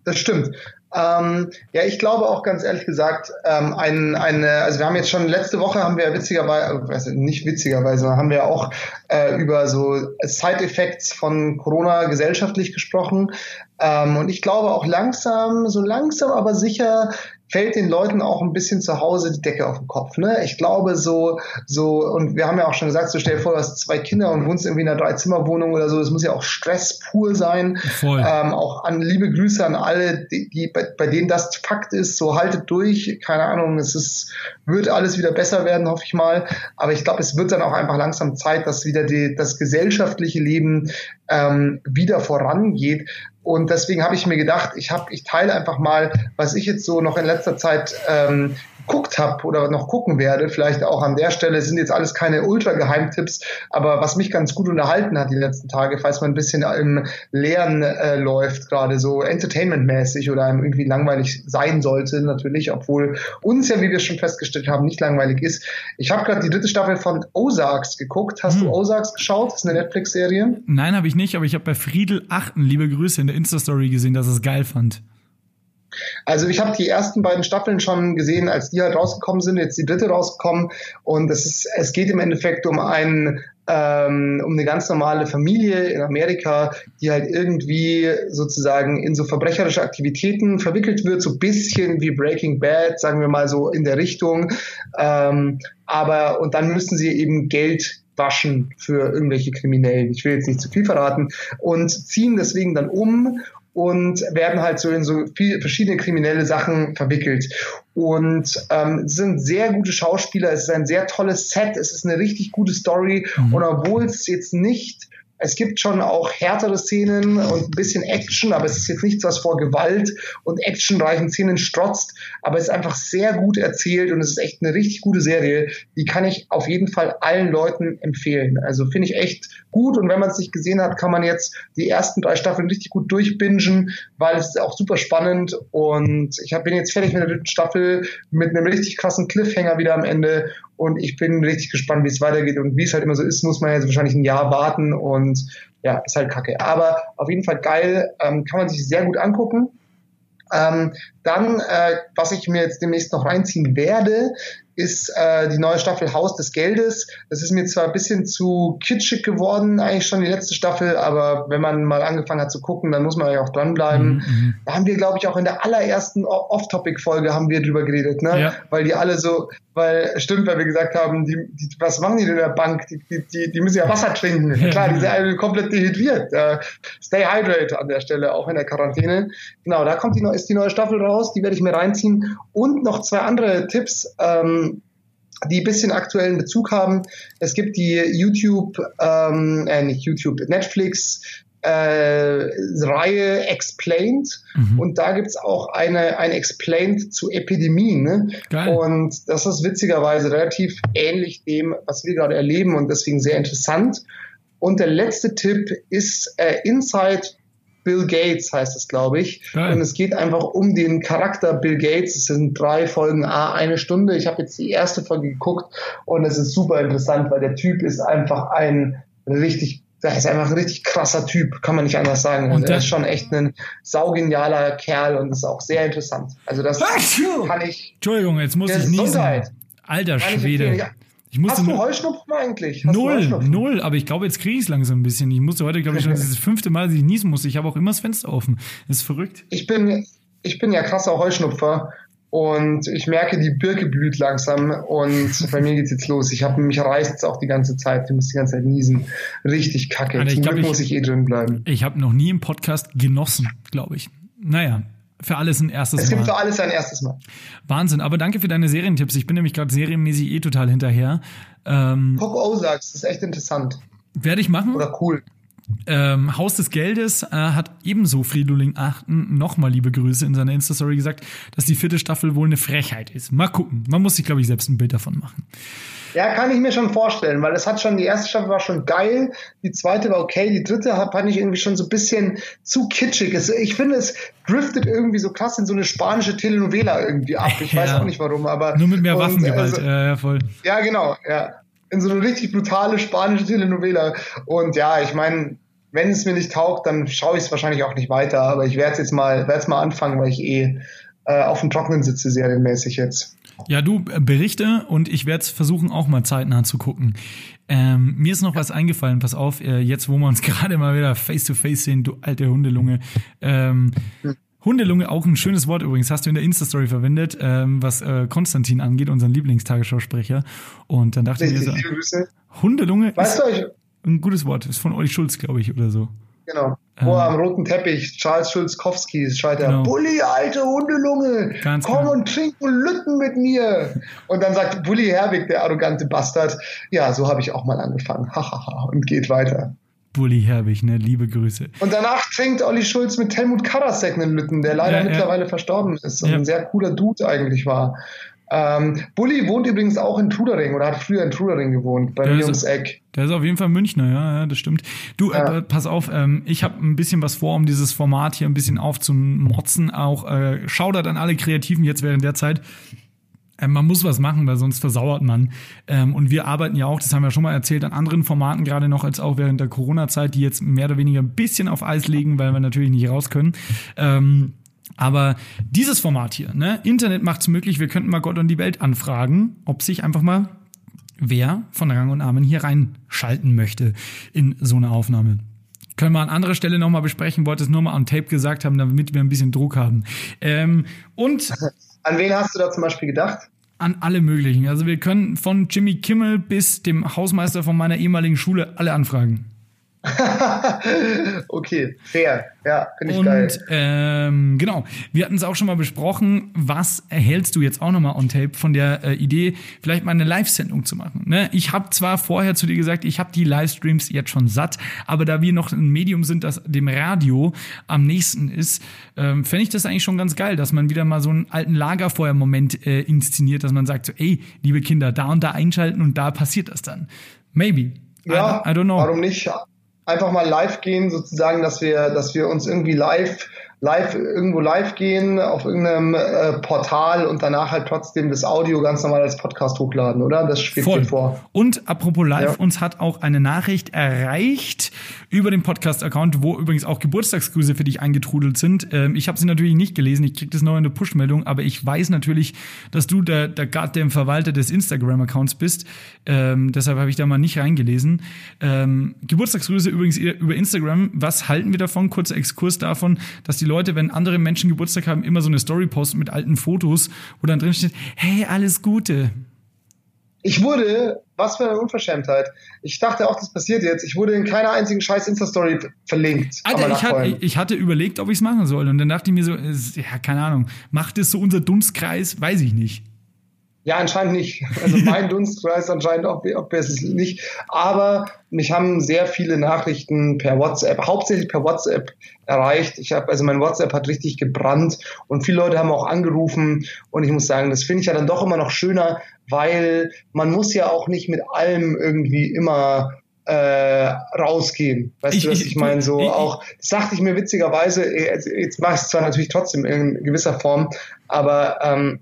Das stimmt. Ähm, ja, ich glaube auch ganz ehrlich gesagt, ähm, ein, eine, also wir haben jetzt schon letzte Woche haben wir witzigerweise, also nicht witzigerweise, haben wir auch äh, über so Side-Effects von Corona gesellschaftlich gesprochen. Ähm, und ich glaube auch langsam, so langsam, aber sicher fällt den Leuten auch ein bisschen zu Hause die Decke auf den Kopf. Ne? Ich glaube so, so, und wir haben ja auch schon gesagt, so stell dir vor, du hast zwei Kinder und wohnst irgendwie in einer Dreizimmerwohnung oder so, das muss ja auch Stress pur sein. Voll. Ähm, auch an liebe Grüße an alle, die, die bei, bei denen das Fakt ist, so haltet durch, keine Ahnung, es ist, wird alles wieder besser werden, hoffe ich mal. Aber ich glaube, es wird dann auch einfach langsam Zeit, dass wieder die, das gesellschaftliche Leben ähm, wieder vorangeht. Und deswegen habe ich mir gedacht, ich habe, ich teile einfach mal, was ich jetzt so noch in letzter Zeit ähm, geguckt habe oder noch gucken werde. Vielleicht auch an der Stelle sind jetzt alles keine Ultra-Geheimtipps, aber was mich ganz gut unterhalten hat die letzten Tage, falls man ein bisschen im Leeren äh, läuft, gerade so entertainmentmäßig oder einem irgendwie langweilig sein sollte, natürlich, obwohl uns ja, wie wir schon festgestellt haben, nicht langweilig ist. Ich habe gerade die dritte Staffel von Ozarks geguckt. Hast Hm. du Ozarks geschaut? Das ist eine Netflix-Serie. Nein, habe ich nicht, aber ich habe bei Friedel achten, liebe Grüße, in der Insta-Story gesehen, dass er es geil fand. Also ich habe die ersten beiden Staffeln schon gesehen, als die halt rausgekommen sind, jetzt die dritte rausgekommen und es ist, es geht im Endeffekt um einen ähm, um eine ganz normale Familie in Amerika, die halt irgendwie sozusagen in so verbrecherische Aktivitäten verwickelt wird, so bisschen wie Breaking Bad, sagen wir mal so in der Richtung. Ähm, aber und dann müssen sie eben Geld waschen für irgendwelche Kriminellen. Ich will jetzt nicht zu viel verraten und ziehen deswegen dann um und werden halt so in so viel, verschiedene kriminelle Sachen verwickelt. Und ähm, es sind sehr gute Schauspieler, es ist ein sehr tolles Set, es ist eine richtig gute Story. Und obwohl es jetzt nicht es gibt schon auch härtere Szenen und ein bisschen Action, aber es ist jetzt nichts, was vor Gewalt und actionreichen Szenen strotzt. Aber es ist einfach sehr gut erzählt und es ist echt eine richtig gute Serie. Die kann ich auf jeden Fall allen Leuten empfehlen. Also finde ich echt gut. Und wenn man es nicht gesehen hat, kann man jetzt die ersten drei Staffeln richtig gut durchbingen, weil es ist auch super spannend. Und ich bin jetzt fertig mit der dritten Staffel mit einem richtig krassen Cliffhanger wieder am Ende. Und ich bin richtig gespannt, wie es weitergeht. Und wie es halt immer so ist, muss man jetzt wahrscheinlich ein Jahr warten. Und ja, ist halt kacke. Aber auf jeden Fall geil, ähm, kann man sich sehr gut angucken. Ähm, dann, äh, was ich mir jetzt demnächst noch reinziehen werde, ist äh, die neue Staffel Haus des Geldes. Das ist mir zwar ein bisschen zu kitschig geworden, eigentlich schon die letzte Staffel, aber wenn man mal angefangen hat zu gucken, dann muss man ja auch dranbleiben. Mhm. Da haben wir, glaube ich, auch in der allerersten Off-Topic-Folge haben wir drüber geredet, ne? Ja. Weil die alle so, weil, stimmt, weil wir gesagt haben, die, die, was machen die denn in der Bank? Die, die, die, die müssen ja Wasser trinken. Ja, Klar, die sind alle komplett dehydriert. Äh, stay hydrated an der Stelle, auch in der Quarantäne. Genau, da kommt die, ist die neue Staffel raus, die werde ich mir reinziehen. Und noch zwei andere Tipps. Ähm, die ein bisschen aktuellen Bezug haben. Es gibt die YouTube, ähm, äh, nicht YouTube, Netflix äh, Reihe Explained Mhm. und da gibt's auch eine, ein Explained zu Epidemien. Ne? Geil. Und das ist witzigerweise relativ ähnlich dem, was wir gerade erleben und deswegen sehr interessant. Und der letzte Tipp ist äh, Inside Bill Gates heißt es, glaube ich. Geil. Und es geht einfach um den Charakter Bill Gates. Es sind drei Folgen, a eine Stunde. Ich habe jetzt die erste Folge geguckt und es ist super interessant, weil der Typ ist einfach ein richtig, der ist einfach ein richtig krasser Typ, kann man nicht anders sagen. Und der- er ist schon echt ein saugenialer Kerl und ist auch sehr interessant. Also das kann ich. Entschuldigung, jetzt muss ich niesen. Gesundheit. Alter Schwede. Ich musste Hast du Heuschnupfen eigentlich? Hast null, Heuschnupfen? null, aber ich glaube, jetzt kriege ich es langsam ein bisschen. Ich musste heute, glaube ich, schon das fünfte Mal, dass ich niesen musste. Ich habe auch immer das Fenster offen. Das ist verrückt. Ich bin, ich bin ja krasser Heuschnupfer und ich merke, die Birke blüht langsam und bei mir geht's jetzt los. Ich habe mich reißt auch die ganze Zeit. Ich muss die ganze Zeit niesen. Richtig kacke. Alter, ich Zum glaub, Glück ich- muss ich eh drin bleiben. Ich habe noch nie im Podcast genossen, glaube ich. Naja, für alles ein erstes Es gibt für Mal. alles ein erstes Mal. Wahnsinn, aber danke für deine Serientipps. Ich bin nämlich gerade serienmäßig eh total hinterher. Ähm, Guck Ozarks, das ist echt interessant. Werde ich machen. Oder cool. Ähm, Haus des Geldes äh, hat ebenso Fridoling Achten nochmal liebe Grüße in seiner Insta-Story gesagt, dass die vierte Staffel wohl eine Frechheit ist. Mal gucken. Man muss sich, glaube ich, selbst ein Bild davon machen. Ja, kann ich mir schon vorstellen, weil es hat schon, die erste Staffel war schon geil, die zweite war okay, die dritte fand ich irgendwie schon so ein bisschen zu kitschig. Es, ich finde, es driftet irgendwie so krass in so eine spanische Telenovela irgendwie ab. Ich (laughs) weiß Ja. auch nicht warum, aber. Nur mit mehr und, Waffengewalt. also- ja, ja, voll. Ja, genau, ja. In so eine richtig brutale spanische Telenovela. Und ja, ich meine, wenn es mir nicht taugt, dann schaue ich es wahrscheinlich auch nicht weiter. Aber ich werde es jetzt mal, werde es mal anfangen, weil ich eh äh, auf dem Trockenen sitze, serienmäßig jetzt. Ja, du äh, berichte und ich werde es versuchen, auch mal zeitnah zu gucken. Ähm, mir ist noch was eingefallen, pass auf, äh, jetzt wo wir uns (laughs) gerade mal wieder face to face sehen, du alte Hundelunge. Ähm, Hundelunge, auch ein schönes Wort übrigens, hast du in der Insta-Story verwendet, ähm, was äh, Konstantin angeht, unseren Lieblingstagesschausprecher. Und dann dachte ich mir so. Hundelunge Weißt ist du, ein gutes Wort, ist von Olli Schulz, glaube ich, oder so. Genau. Wo Ähm. am roten Teppich Charles Schulzkowski schreit er, Genau. Bulli, alte Hundelunge, Ganz komm genau. und trink einen Lütten mit mir. (laughs) Und dann sagt Bulli Herwig, der arrogante Bastard, ja, so habe ich auch mal angefangen. Hahaha. und geht weiter. Bulli Herbig, ne, liebe Grüße. Und danach trinkt Olli Schulz mit Helmut Karasek einen Lütten, der leider Ja, ja. mittlerweile verstorben ist und Ja. ein sehr cooler Dude eigentlich war. Ähm, Bulli wohnt übrigens auch in Trudering oder hat früher in Trudering gewohnt, bei Der mir ist- ums Eck. Der ist auf jeden Fall Münchner, ja, ja das stimmt. Du, Ja. äh, pass auf, ähm, ich habe ein bisschen was vor, um dieses Format hier ein bisschen aufzumotzen. Auch äh, Shoutout an alle Kreativen jetzt während der Zeit. Ähm, man muss was machen, weil sonst versauert man. Ähm, und wir arbeiten ja auch, das haben wir schon mal erzählt, an anderen Formaten, gerade noch als auch während der Corona-Zeit, die jetzt mehr oder weniger ein bisschen auf Eis liegen, weil wir natürlich nicht raus können. Aber dieses Format hier, ne, Internet macht's möglich, wir könnten mal Gott und die Welt anfragen, ob sich einfach mal wer von Rang und Namen hier reinschalten möchte in so eine Aufnahme. Können wir an anderer Stelle nochmal besprechen, wollte es nur mal on Tape gesagt haben, damit wir ein bisschen Druck haben. Ähm, und (laughs) An wen hast du da zum Beispiel gedacht? an alle möglichen. Also wir können von Jimmy Kimmel bis dem Hausmeister von meiner ehemaligen Schule alle anfragen. (laughs) okay, fair. Ja, finde ich geil. Und ähm, genau, wir hatten es auch schon mal besprochen. Was erhältst du jetzt auch nochmal on tape von der äh, Idee, vielleicht mal eine Live-Sendung zu machen? Ne? Ich habe zwar vorher zu dir gesagt, ich habe die Livestreams jetzt schon satt, aber da wir noch ein Medium sind, das dem Radio am nächsten ist, ähm, fände ich das eigentlich schon ganz geil, dass man wieder mal so einen alten Lagerfeuer-Moment äh, inszeniert, dass man sagt so, ey, liebe Kinder, da und da einschalten und da passiert das dann. Maybe. Ja, I, I don't know. warum nicht? Einfach mal live gehen, sozusagen, dass wir, dass wir uns irgendwie live, live, irgendwo live gehen auf irgendeinem äh, Portal und danach halt trotzdem das Audio ganz normal als Podcast hochladen, oder? Das schwebt Voll. vor. Und apropos live, Ja. uns hat auch eine Nachricht erreicht über den Podcast-Account, wo übrigens auch Geburtstagsgrüße für dich eingetrudelt sind. Ähm, ich habe sie natürlich nicht gelesen, ich krieg das noch in der Push-Meldung, aber ich weiß natürlich, dass du der, der goddamn Verwalter des Instagram-Accounts bist. Ähm, deshalb habe ich da mal nicht reingelesen. Ähm, Geburtstagsgrüße übrigens über Instagram. Was halten wir davon? Kurzer Exkurs davon, dass die Leute, wenn andere Menschen Geburtstag haben, immer so eine Story posten mit alten Fotos, wo dann drin steht, hey, alles Gute. Ich wurde, was für eine Unverschämtheit. Ich dachte auch, das passiert jetzt. Ich wurde in keiner einzigen scheiß Insta-Story verlinkt. Alter, ich, hat, ich hatte überlegt, ob ich es machen soll. Und dann dachte ich mir so, ja, keine Ahnung, macht es so unser Dunstkreis? Weiß ich nicht. Ja, anscheinend nicht. Also (laughs) mein Dunstkreis anscheinend auch, ob es ist nicht. Aber mich haben sehr viele Nachrichten per WhatsApp, hauptsächlich per WhatsApp erreicht. Ich habe also mein WhatsApp hat richtig gebrannt und viele Leute haben auch angerufen und ich muss sagen, das finde ich ja dann doch immer noch schöner, weil man muss ja auch nicht mit allem irgendwie immer äh, rausgehen. Weißt Ich- du, was ich- ich, meine? So ich- auch, das dachte ich mir witzigerweise, jetzt, jetzt mache ich es zwar natürlich trotzdem in gewisser Form, aber ähm,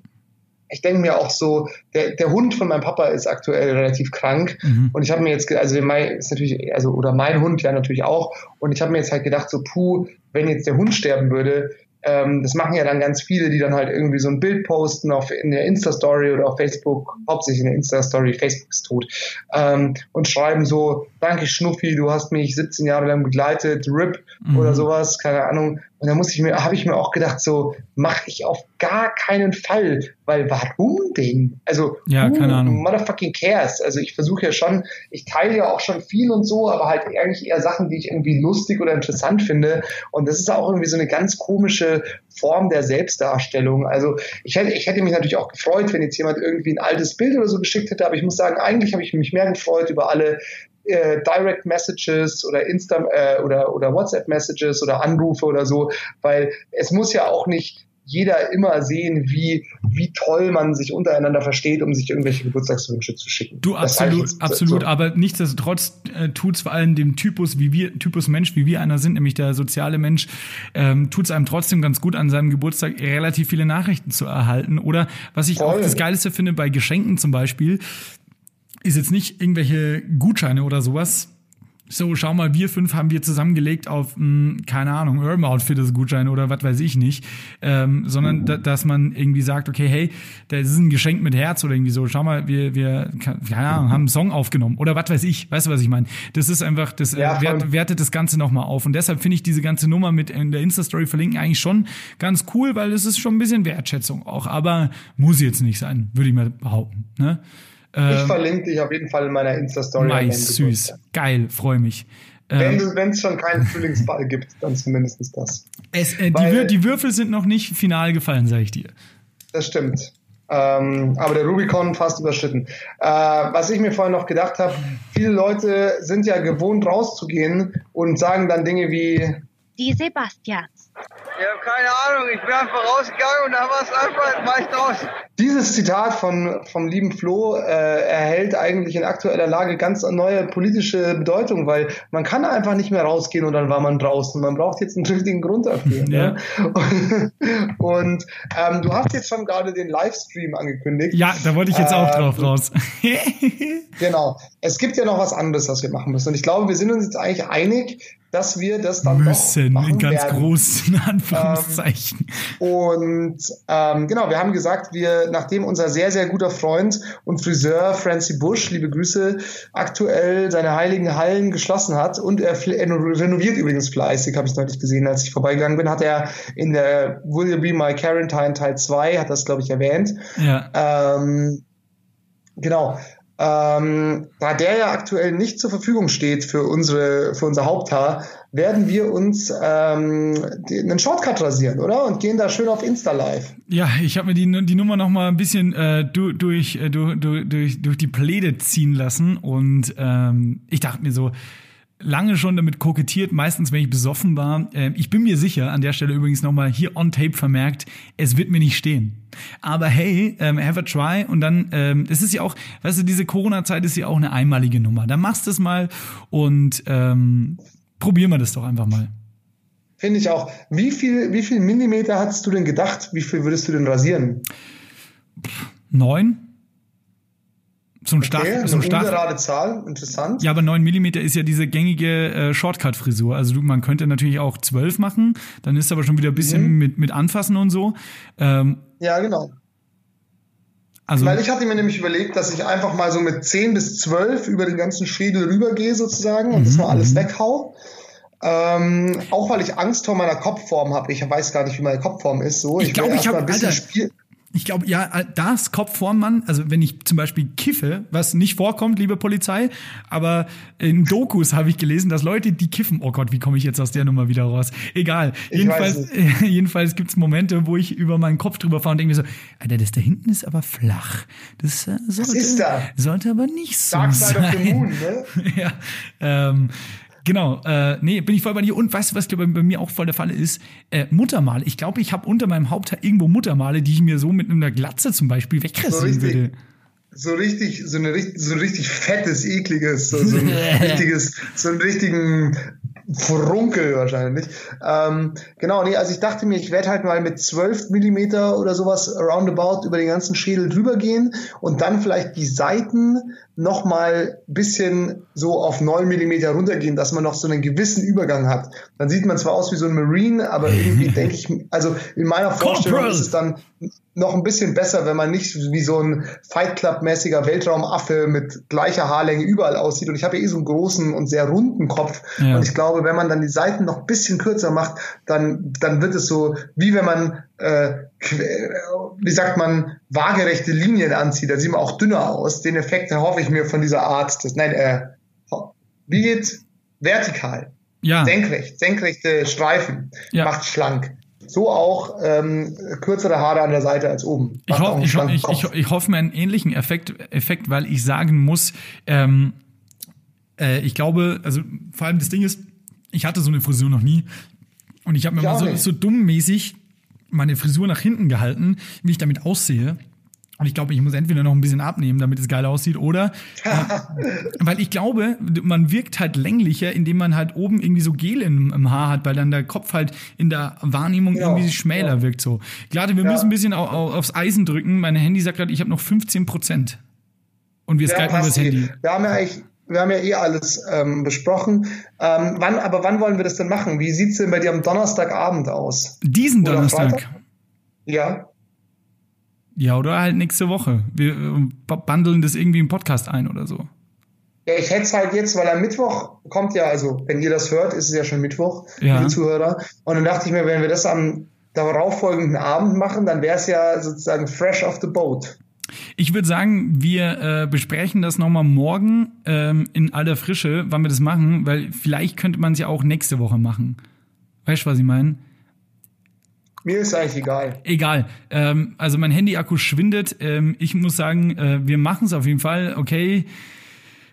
ich denke mir auch so, der, der Hund von meinem Papa ist aktuell relativ krank Mhm. und ich habe mir jetzt, also mein ist natürlich, also oder mein Hund ja natürlich auch und ich habe mir jetzt halt gedacht so, puh, wenn jetzt der Hund sterben würde, ähm, das machen ja dann ganz viele, die dann halt irgendwie so ein Bild posten auf in der Insta-Story oder auf Facebook, hauptsächlich in der Insta-Story, Facebook ist tot, ähm, und schreiben so, danke Schnuffi, du hast mich 17 Jahre lang begleitet, RIP Mhm. oder sowas, keine Ahnung. Und da muss ich mir, habe ich mir auch gedacht, so mache ich auf gar keinen Fall, weil warum denn? Also Ja, who keine Ahnung. motherfucking cares? Also ich versuche ja schon, ich teile ja auch schon viel und so, aber halt eigentlich eher Sachen, die ich irgendwie lustig oder interessant finde. Und das ist auch irgendwie so eine ganz komische Form der Selbstdarstellung. Also ich hätte, ich hätte mich natürlich auch gefreut, wenn jetzt jemand irgendwie ein altes Bild oder so geschickt hätte, aber ich muss sagen, eigentlich habe ich mich mehr gefreut über alle äh, Direct Messages oder Insta äh, oder, oder WhatsApp Messages oder Anrufe oder so, weil es muss ja auch nicht jeder immer sehen, wie, wie toll man sich untereinander versteht, um sich irgendwelche Geburtstagswünsche zu schicken. Du, absolut, absolut, so. aber nichtsdestotrotz äh, tut es vor allem dem Typus, wie wir, Typus Mensch, wie wir einer sind, nämlich der soziale Mensch, ähm, tut es einem trotzdem ganz gut, an seinem Geburtstag relativ viele Nachrichten zu erhalten. Oder was ich Voll. auch das Geilste finde bei Geschenken zum Beispiel, ist jetzt nicht irgendwelche Gutscheine oder sowas, so, schau mal, wir fünf haben wir zusammengelegt auf, mh, hm, keine Ahnung, Urban Outfitters Gutschein oder was weiß ich nicht, ähm, sondern da, dass man irgendwie sagt, okay, hey, das ist ein Geschenk mit Herz oder irgendwie so, schau mal, wir, wir, keine Ahnung, haben einen Song aufgenommen oder was weiß ich, weißt du, was ich meine? Das ist einfach, das äh, ja, wert, wertet das Ganze nochmal auf. Und deshalb finde ich diese ganze Nummer mit in der Insta-Story verlinken eigentlich schon ganz cool, weil es ist schon ein bisschen Wertschätzung auch, aber muss jetzt nicht sein, würde ich mal behaupten, ne? Ich ähm, verlinke dich auf jeden Fall in meiner Insta-Story. Nice, süß. Geil, freue mich. Wenn ähm, es schon keinen Frühlingsball gibt, dann zumindest das. Es, äh, Weil, die, die, Würfel sind noch nicht final gefallen, sage ich dir. Das stimmt. Ähm, aber der Rubicon fast überschritten. Äh, was ich mir vorhin noch gedacht habe, viele Leute sind ja gewohnt rauszugehen und sagen dann Dinge wie Die Sebastians. Ich habe keine Ahnung, ich bin einfach rausgegangen und da war es einfach meist draußen. Dieses Zitat von, vom lieben Flo äh, erhält eigentlich in aktueller Lage ganz neue politische Bedeutung, weil man kann einfach nicht mehr rausgehen und dann war man draußen. Man braucht jetzt einen richtigen Grund dafür. Ja. Ne? (laughs) Und, und ähm, du hast jetzt schon gerade den Livestream angekündigt. Ja, da wollte ich jetzt auch äh, drauf raus. (laughs) genau. Es gibt ja noch was anderes, was wir machen müssen. Und ich glaube, wir sind uns jetzt eigentlich einig, dass wir das dann müssen doch machen in ganz werden. großen Anführungszeichen. Ähm, und ähm, genau, wir haben gesagt, wir nachdem unser sehr sehr guter Freund und Friseur Francie Bush, liebe Grüße, aktuell seine heiligen Hallen geschlossen hat und er, er renoviert übrigens fleißig, habe ich neulich gesehen, als ich vorbeigegangen bin, hat er in der Will You Be My Quarantine Teil 2 hat das glaube ich erwähnt. Ja. Ähm, genau ähm, da der ja aktuell nicht zur Verfügung steht für unsere für unser Haupthaar, werden wir uns ähm, einen Shortcut rasieren, oder? Und gehen da schön auf Insta live. Ja, ich habe mir die, die Nummer noch mal ein bisschen äh, durch, äh, durch, durch, durch die Pläde ziehen lassen und ähm, ich dachte mir so, lange schon damit kokettiert, meistens wenn ich besoffen war. Ähm, ich bin mir sicher, an der Stelle übrigens nochmal hier on tape vermerkt, es wird mir nicht stehen. Aber hey, ähm, have a try und dann, ähm, es ist ja auch, weißt du, diese Corona-Zeit ist ja auch eine einmalige Nummer. Dann machst du es mal und ähm, probieren wir das doch einfach mal. Finde ich auch. Wie viel, wie viel Millimeter hattest du denn gedacht? Wie viel würdest du denn rasieren? Neun so ein Start, okay, so ein gerade Zahl, interessant. Ja, aber 9 mm ist ja diese gängige äh, Shortcut-Frisur. Also du, man könnte natürlich auch 12 machen, dann ist aber schon wieder ein bisschen mhm. mit, mit Anfassen und so. Ähm, ja, genau. Also, Weil ich hatte mir nämlich überlegt, dass ich einfach mal so mit 10 bis 12 über den ganzen Schädel rübergehe sozusagen und das mhm, mal alles mhm. weghau. Ähm, auch weil ich Angst vor meiner Kopfform habe. Ich weiß gar nicht, wie meine Kopfform ist. So, ich, ich glaube, ich habe ein bisschen Alter, Spiel ich glaube, ja, das Kopf vorm Mann, also wenn ich zum Beispiel kiffe, was nicht vorkommt, liebe Polizei, aber in Dokus habe ich gelesen, dass Leute, die kiffen, oh Gott, wie komme ich jetzt aus der Nummer wieder raus? Egal. Ich jedenfalls, (laughs) jedenfalls gibt es Momente, wo ich über meinen Kopf drüber fahre und denke mir so, Alter, das da hinten ist aber flach. Das äh, sollte, da? sollte aber nicht so Dark sein. Side of the Moon, ne? (laughs) ja. Ähm, Genau, äh, nee, bin ich voll bei dir. Und weißt du, was bei, bei mir auch voll der Fall ist? Äh, Muttermale. Ich glaube, ich habe unter meinem Haupthaar irgendwo Muttermale, die ich mir so mit einer Glatze zum Beispiel wegrasieren so würde. So richtig, so, eine, so ein richtig fettes, ekliges, so, so ein (laughs) richtiges, so einen richtigen Frunkel wahrscheinlich. Ähm, genau, nee, also ich dachte mir, ich werde halt mal mit 12 Millimeter oder sowas roundabout über den ganzen Schädel drüber gehen und dann vielleicht die Seiten noch mal bisschen so auf 9 Millimeter runtergehen, dass man noch so einen gewissen Übergang hat. Dann sieht man zwar aus wie so ein Marine, aber irgendwie (laughs) denke ich, also in meiner Vorstellung ist es dann noch ein bisschen besser, wenn man nicht wie so ein Fight Club-mäßiger Weltraumaffe mit gleicher Haarlänge überall aussieht. Und ich habe ja eh so einen großen und sehr runden Kopf. Ja. Und ich glaube, wenn man dann die Seiten noch ein bisschen kürzer macht, dann, dann wird es so, wie wenn man, äh, wie sagt man, waagerechte Linien anzieht. Da sieht man auch dünner aus. Den Effekt hoffe ich mir von dieser Art. Das, nein, äh, wie geht's? Vertikal. Ja. Senkrecht, senkrechte Streifen. Ja. Macht schlank so auch ähm, kürzere Haare an der Seite als oben. Ich, ho ich, ich, ich, ich, hoffe mir einen ähnlichen Effekt, Effekt weil ich sagen muss, ähm, äh, ich glaube, also vor allem das Ding ist, ich hatte so eine Frisur noch nie. Und ich habe mir Ich mal so, nicht. so dummmäßig meine Frisur nach hinten gehalten, wie ich damit aussehe. Und ich glaube, ich muss entweder noch ein bisschen abnehmen, damit es geil aussieht, oder (laughs) äh, weil ich glaube, man wirkt halt länglicher, indem man halt oben irgendwie so Gel im, im Haar hat, weil dann der Kopf halt in der Wahrnehmung Genau, irgendwie schmäler ja. wirkt so. Gerade wir Ja. müssen ein bisschen au, au, aufs Eisen drücken. Mein Handy sagt gerade, ich habe noch 15 Prozent. Und wir Ja, skypen über das eh. Handy. Wir haben ja eigentlich, wir haben ja eh alles ähm, besprochen. Ähm, wann, aber wann wollen wir das denn machen? Wie sieht's denn bei dir am Donnerstagabend aus? Diesen Donnerstag. Ja. Ja, oder halt nächste Woche. Wir äh, bundeln das irgendwie im Podcast ein oder so. Ja, ich hätte es halt jetzt, weil am Mittwoch kommt ja, also wenn ihr das hört, ist es ja schon Mittwoch, Ja. liebe Zuhörer. Und dann dachte ich mir, wenn wir das am darauffolgenden Abend machen, dann wäre es ja sozusagen fresh off the boat. Ich würde sagen, wir äh, besprechen das nochmal morgen ähm, in aller Frische, wann wir das machen, weil vielleicht könnte man es ja auch nächste Woche machen. Weißt du, was ich meine? Mir ist eigentlich egal. Egal. Ähm, also mein Handy-Akku schwindet. Ähm, ich muss sagen, äh, wir machen es auf jeden Fall. Okay.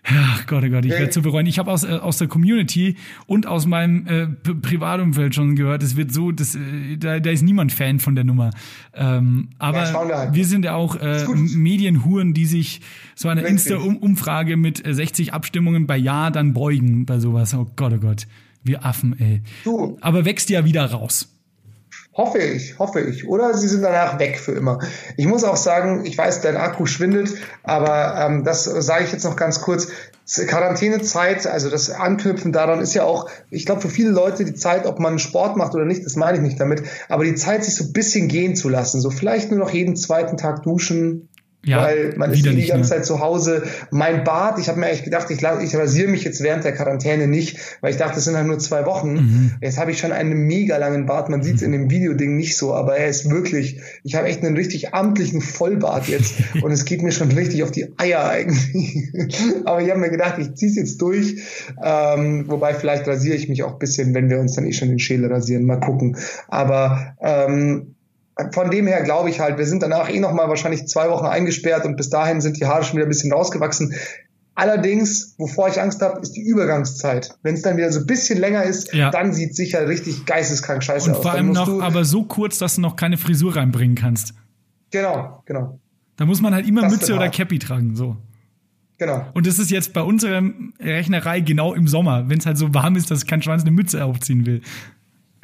Ach Gott, oh Gott, ich werde zu bereuen. Ich habe aus, äh, aus der Community und aus meinem äh, Privatumfeld schon gehört, es wird so, das, äh, da, da ist niemand Fan von der Nummer. Ähm, aber Ja, wir sind ja auch äh. Medienhuren, die sich so einer. Insta-Umfrage mit äh, 60 Abstimmungen bei Ja dann beugen bei sowas. Oh Gott, oh Gott. Wir Affen, ey. Du. Aber wächst ja wieder raus. Hoffe ich, hoffe ich. Oder sie sind danach weg für immer. Ich muss auch sagen, ich weiß, dein Akku schwindet, aber ähm, das sage ich jetzt noch ganz kurz. Quarantänezeit, also das Anknüpfen daran ist ja auch, ich glaube, für viele Leute die Zeit, ob man Sport macht oder nicht, das meine ich nicht damit, aber die Zeit, sich so ein bisschen gehen zu lassen. So vielleicht nur noch jeden zweiten Tag duschen, Ja, weil man ist eh die ganze ne? Zeit zu Hause. Mein Bart, ich habe mir eigentlich gedacht, ich, ich rasiere mich jetzt während der Quarantäne nicht, weil ich dachte, das sind halt nur zwei Wochen. Mhm. Jetzt habe ich schon einen mega langen Bart. Man sieht es in dem Videoding nicht so, aber er ist wirklich, ich habe echt einen richtig amtlichen Vollbart jetzt (laughs) und es geht mir schon richtig auf die Eier eigentlich. (laughs) aber ich habe mir gedacht, ich ziehe es jetzt durch. Ähm, wobei vielleicht rasiere ich mich auch ein bisschen, wenn wir uns dann eh schon den Schädel rasieren. Mal gucken. Aber ähm, von dem her glaube ich halt, wir sind danach eh nochmal wahrscheinlich zwei Wochen eingesperrt und bis dahin sind die Haare schon wieder ein bisschen rausgewachsen. Allerdings, wovor ich Angst habe, ist die Übergangszeit. Wenn es dann wieder so ein bisschen länger ist, Ja. dann sieht sicher richtig geisteskrank scheiße Und aus. vor allem noch, aber so kurz, dass du noch keine Frisur reinbringen kannst. genau, genau, Da muss man halt immer Das Mütze wird oder. Cappy tragen, so. genau. Und das ist jetzt bei unserer Rechnerei genau im Sommer, wenn es halt so warm ist, dass kein Schwanz eine Mütze aufziehen will.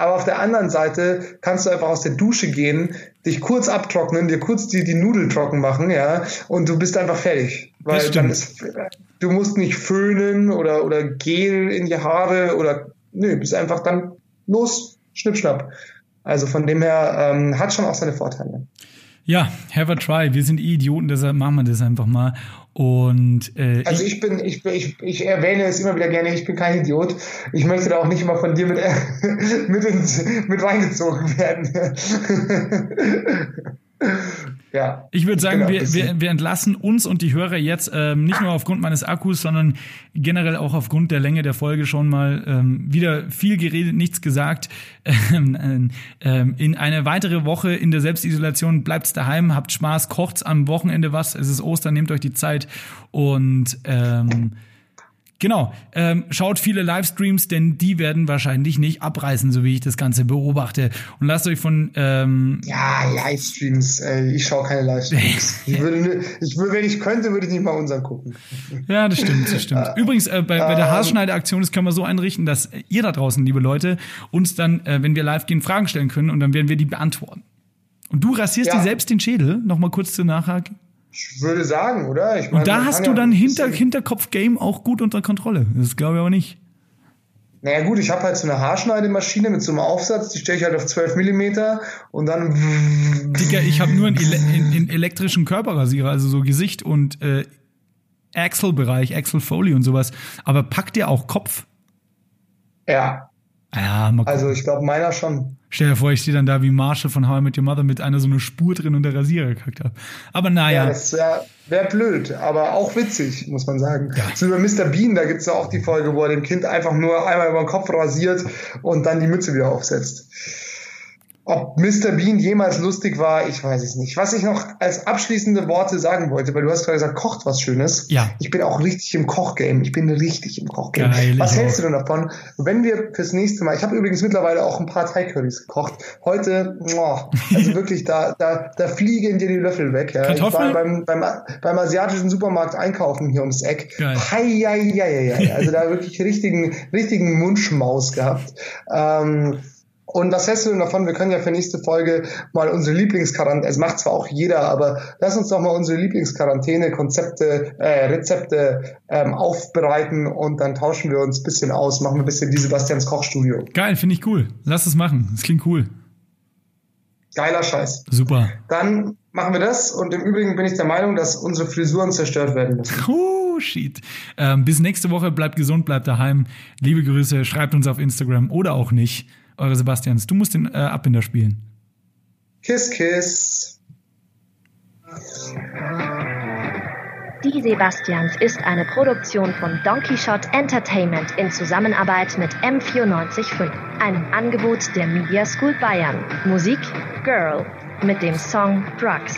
Aber auf der anderen Seite kannst du einfach aus der Dusche gehen, dich kurz abtrocknen, dir kurz die, die Nudeln trocken machen, ja, und du bist einfach fertig. Weil dann ist, du musst nicht föhnen oder, oder Gel in die Haare oder, nö, bist einfach dann los, schnipp, schnapp. Also von dem her ähm, hat schon auch seine Vorteile. Ja, have a try. Wir sind eh Idioten, deshalb machen wir das einfach mal. Und äh, Also ich bin, ich, ich, ich erwähne es immer wieder gerne, ich bin kein Idiot. Ich möchte da auch nicht immer von dir mit, (laughs) mit, ins, mit reingezogen werden. (laughs) (laughs) ja. Ich würde sagen, ein wir, wir, wir entlassen uns und die Hörer jetzt ähm, nicht nur aufgrund meines Akkus, sondern generell auch aufgrund der Länge der Folge schon mal ähm, wieder viel geredet, nichts gesagt. (laughs) Ähm, ähm, in eine weitere Woche in der Selbstisolation bleibt's daheim, habt Spaß, kocht's am Wochenende was. Es ist Ostern, nehmt euch die Zeit und ähm, Genau, ähm, schaut viele Livestreams, denn die werden wahrscheinlich nicht abreißen, so wie ich das Ganze beobachte. Und lasst euch von ähm, Ja, Livestreams, ey, ich schaue keine Livestreams. (laughs) ich würde, ich würde, wenn ich könnte, würde ich nicht mal unseren gucken. Ja, das stimmt, das stimmt. (laughs) Übrigens, äh, bei, bei der ähm, Haarschneideaktion, das können wir so einrichten, dass ihr da draußen, liebe Leute, uns dann, äh, wenn wir live gehen, Fragen stellen können und dann werden wir die beantworten. Und du rasierst Ja. dir selbst den Schädel, nochmal kurz zu nachhaken. Ich würde sagen, oder? Ich meine, Und da hast du dann Hinter, Hinterkopf-Game auch gut unter Kontrolle. Das glaube ich aber nicht. Naja gut, ich habe halt so eine Haarschneidemaschine mit so einem Aufsatz, die stelle ich halt auf 12 Millimeter und dann (laughs) Digga, ich habe nur einen, ele in, in elektrischen Körperrasierer, also so Gesicht und äh, Axel-Bereich, Axel-Foley und sowas. Aber packt ihr auch Kopf? ja, Ja, mal gucken. also ich glaube meiner schon. Stell dir vor, ich stehe dann da wie Marshall von How I Met Your Mother mit einer so einer Spur drin und der Rasierer gekackt habe. Aber Ja, naja, das wäre wär blöd, aber auch witzig, muss man sagen. So über Mr. Bean, da gibt's ja auch die Folge, wo er dem Kind einfach nur einmal über den Kopf rasiert und dann die Mütze wieder aufsetzt. Ob Mr. Bean jemals lustig war, ich weiß es nicht. Was ich noch als abschließende Worte sagen wollte, weil du hast gerade gesagt, kocht was Schönes. Ja. Ich bin auch richtig im Kochgame. Ich bin richtig im Kochgame. Geil, was hältst du denn davon, wenn wir fürs nächste Mal, ich habe übrigens mittlerweile auch ein paar Thai Currys gekocht. Heute, oh, also (laughs) wirklich, da, da, da fliegen dir die Löffel weg. Ja. Kartoffeln? Ich war beim, beim, beim asiatischen Supermarkt einkaufen hier ums Eck. Geil. Hei, hei, hei, hei. Also da wirklich richtigen, richtigen Mundschmaus gehabt. Ähm, und was hältst du denn davon? Wir können ja für nächste Folge mal unsere Lieblingsquarantäne, es macht zwar auch jeder, aber lass uns doch mal unsere Lieblingsquarantäne-Konzepte, äh, Rezepte ähm, aufbereiten und dann tauschen wir uns ein bisschen aus, machen wir ein bisschen die Sebastians Kochstudio. Geil, finde ich cool. Lass es machen. Das klingt cool. Geiler Scheiß. Super. Dann machen wir das und im Übrigen bin ich der Meinung, dass unsere Frisuren zerstört werden müssen. (laughs) Oh, shit. Ähm, bis nächste Woche. Bleibt gesund, bleibt daheim. Liebe Grüße. Schreibt uns auf Instagram oder auch nicht. Eure Sebastians. Du musst den äh, Abbinder spielen. Kiss, kiss. Die Sebastians ist eine Produktion von Donkey Shot Entertainment in Zusammenarbeit mit M945, einem Angebot der Media School Bayern. Musik Girl mit dem Song Drugs.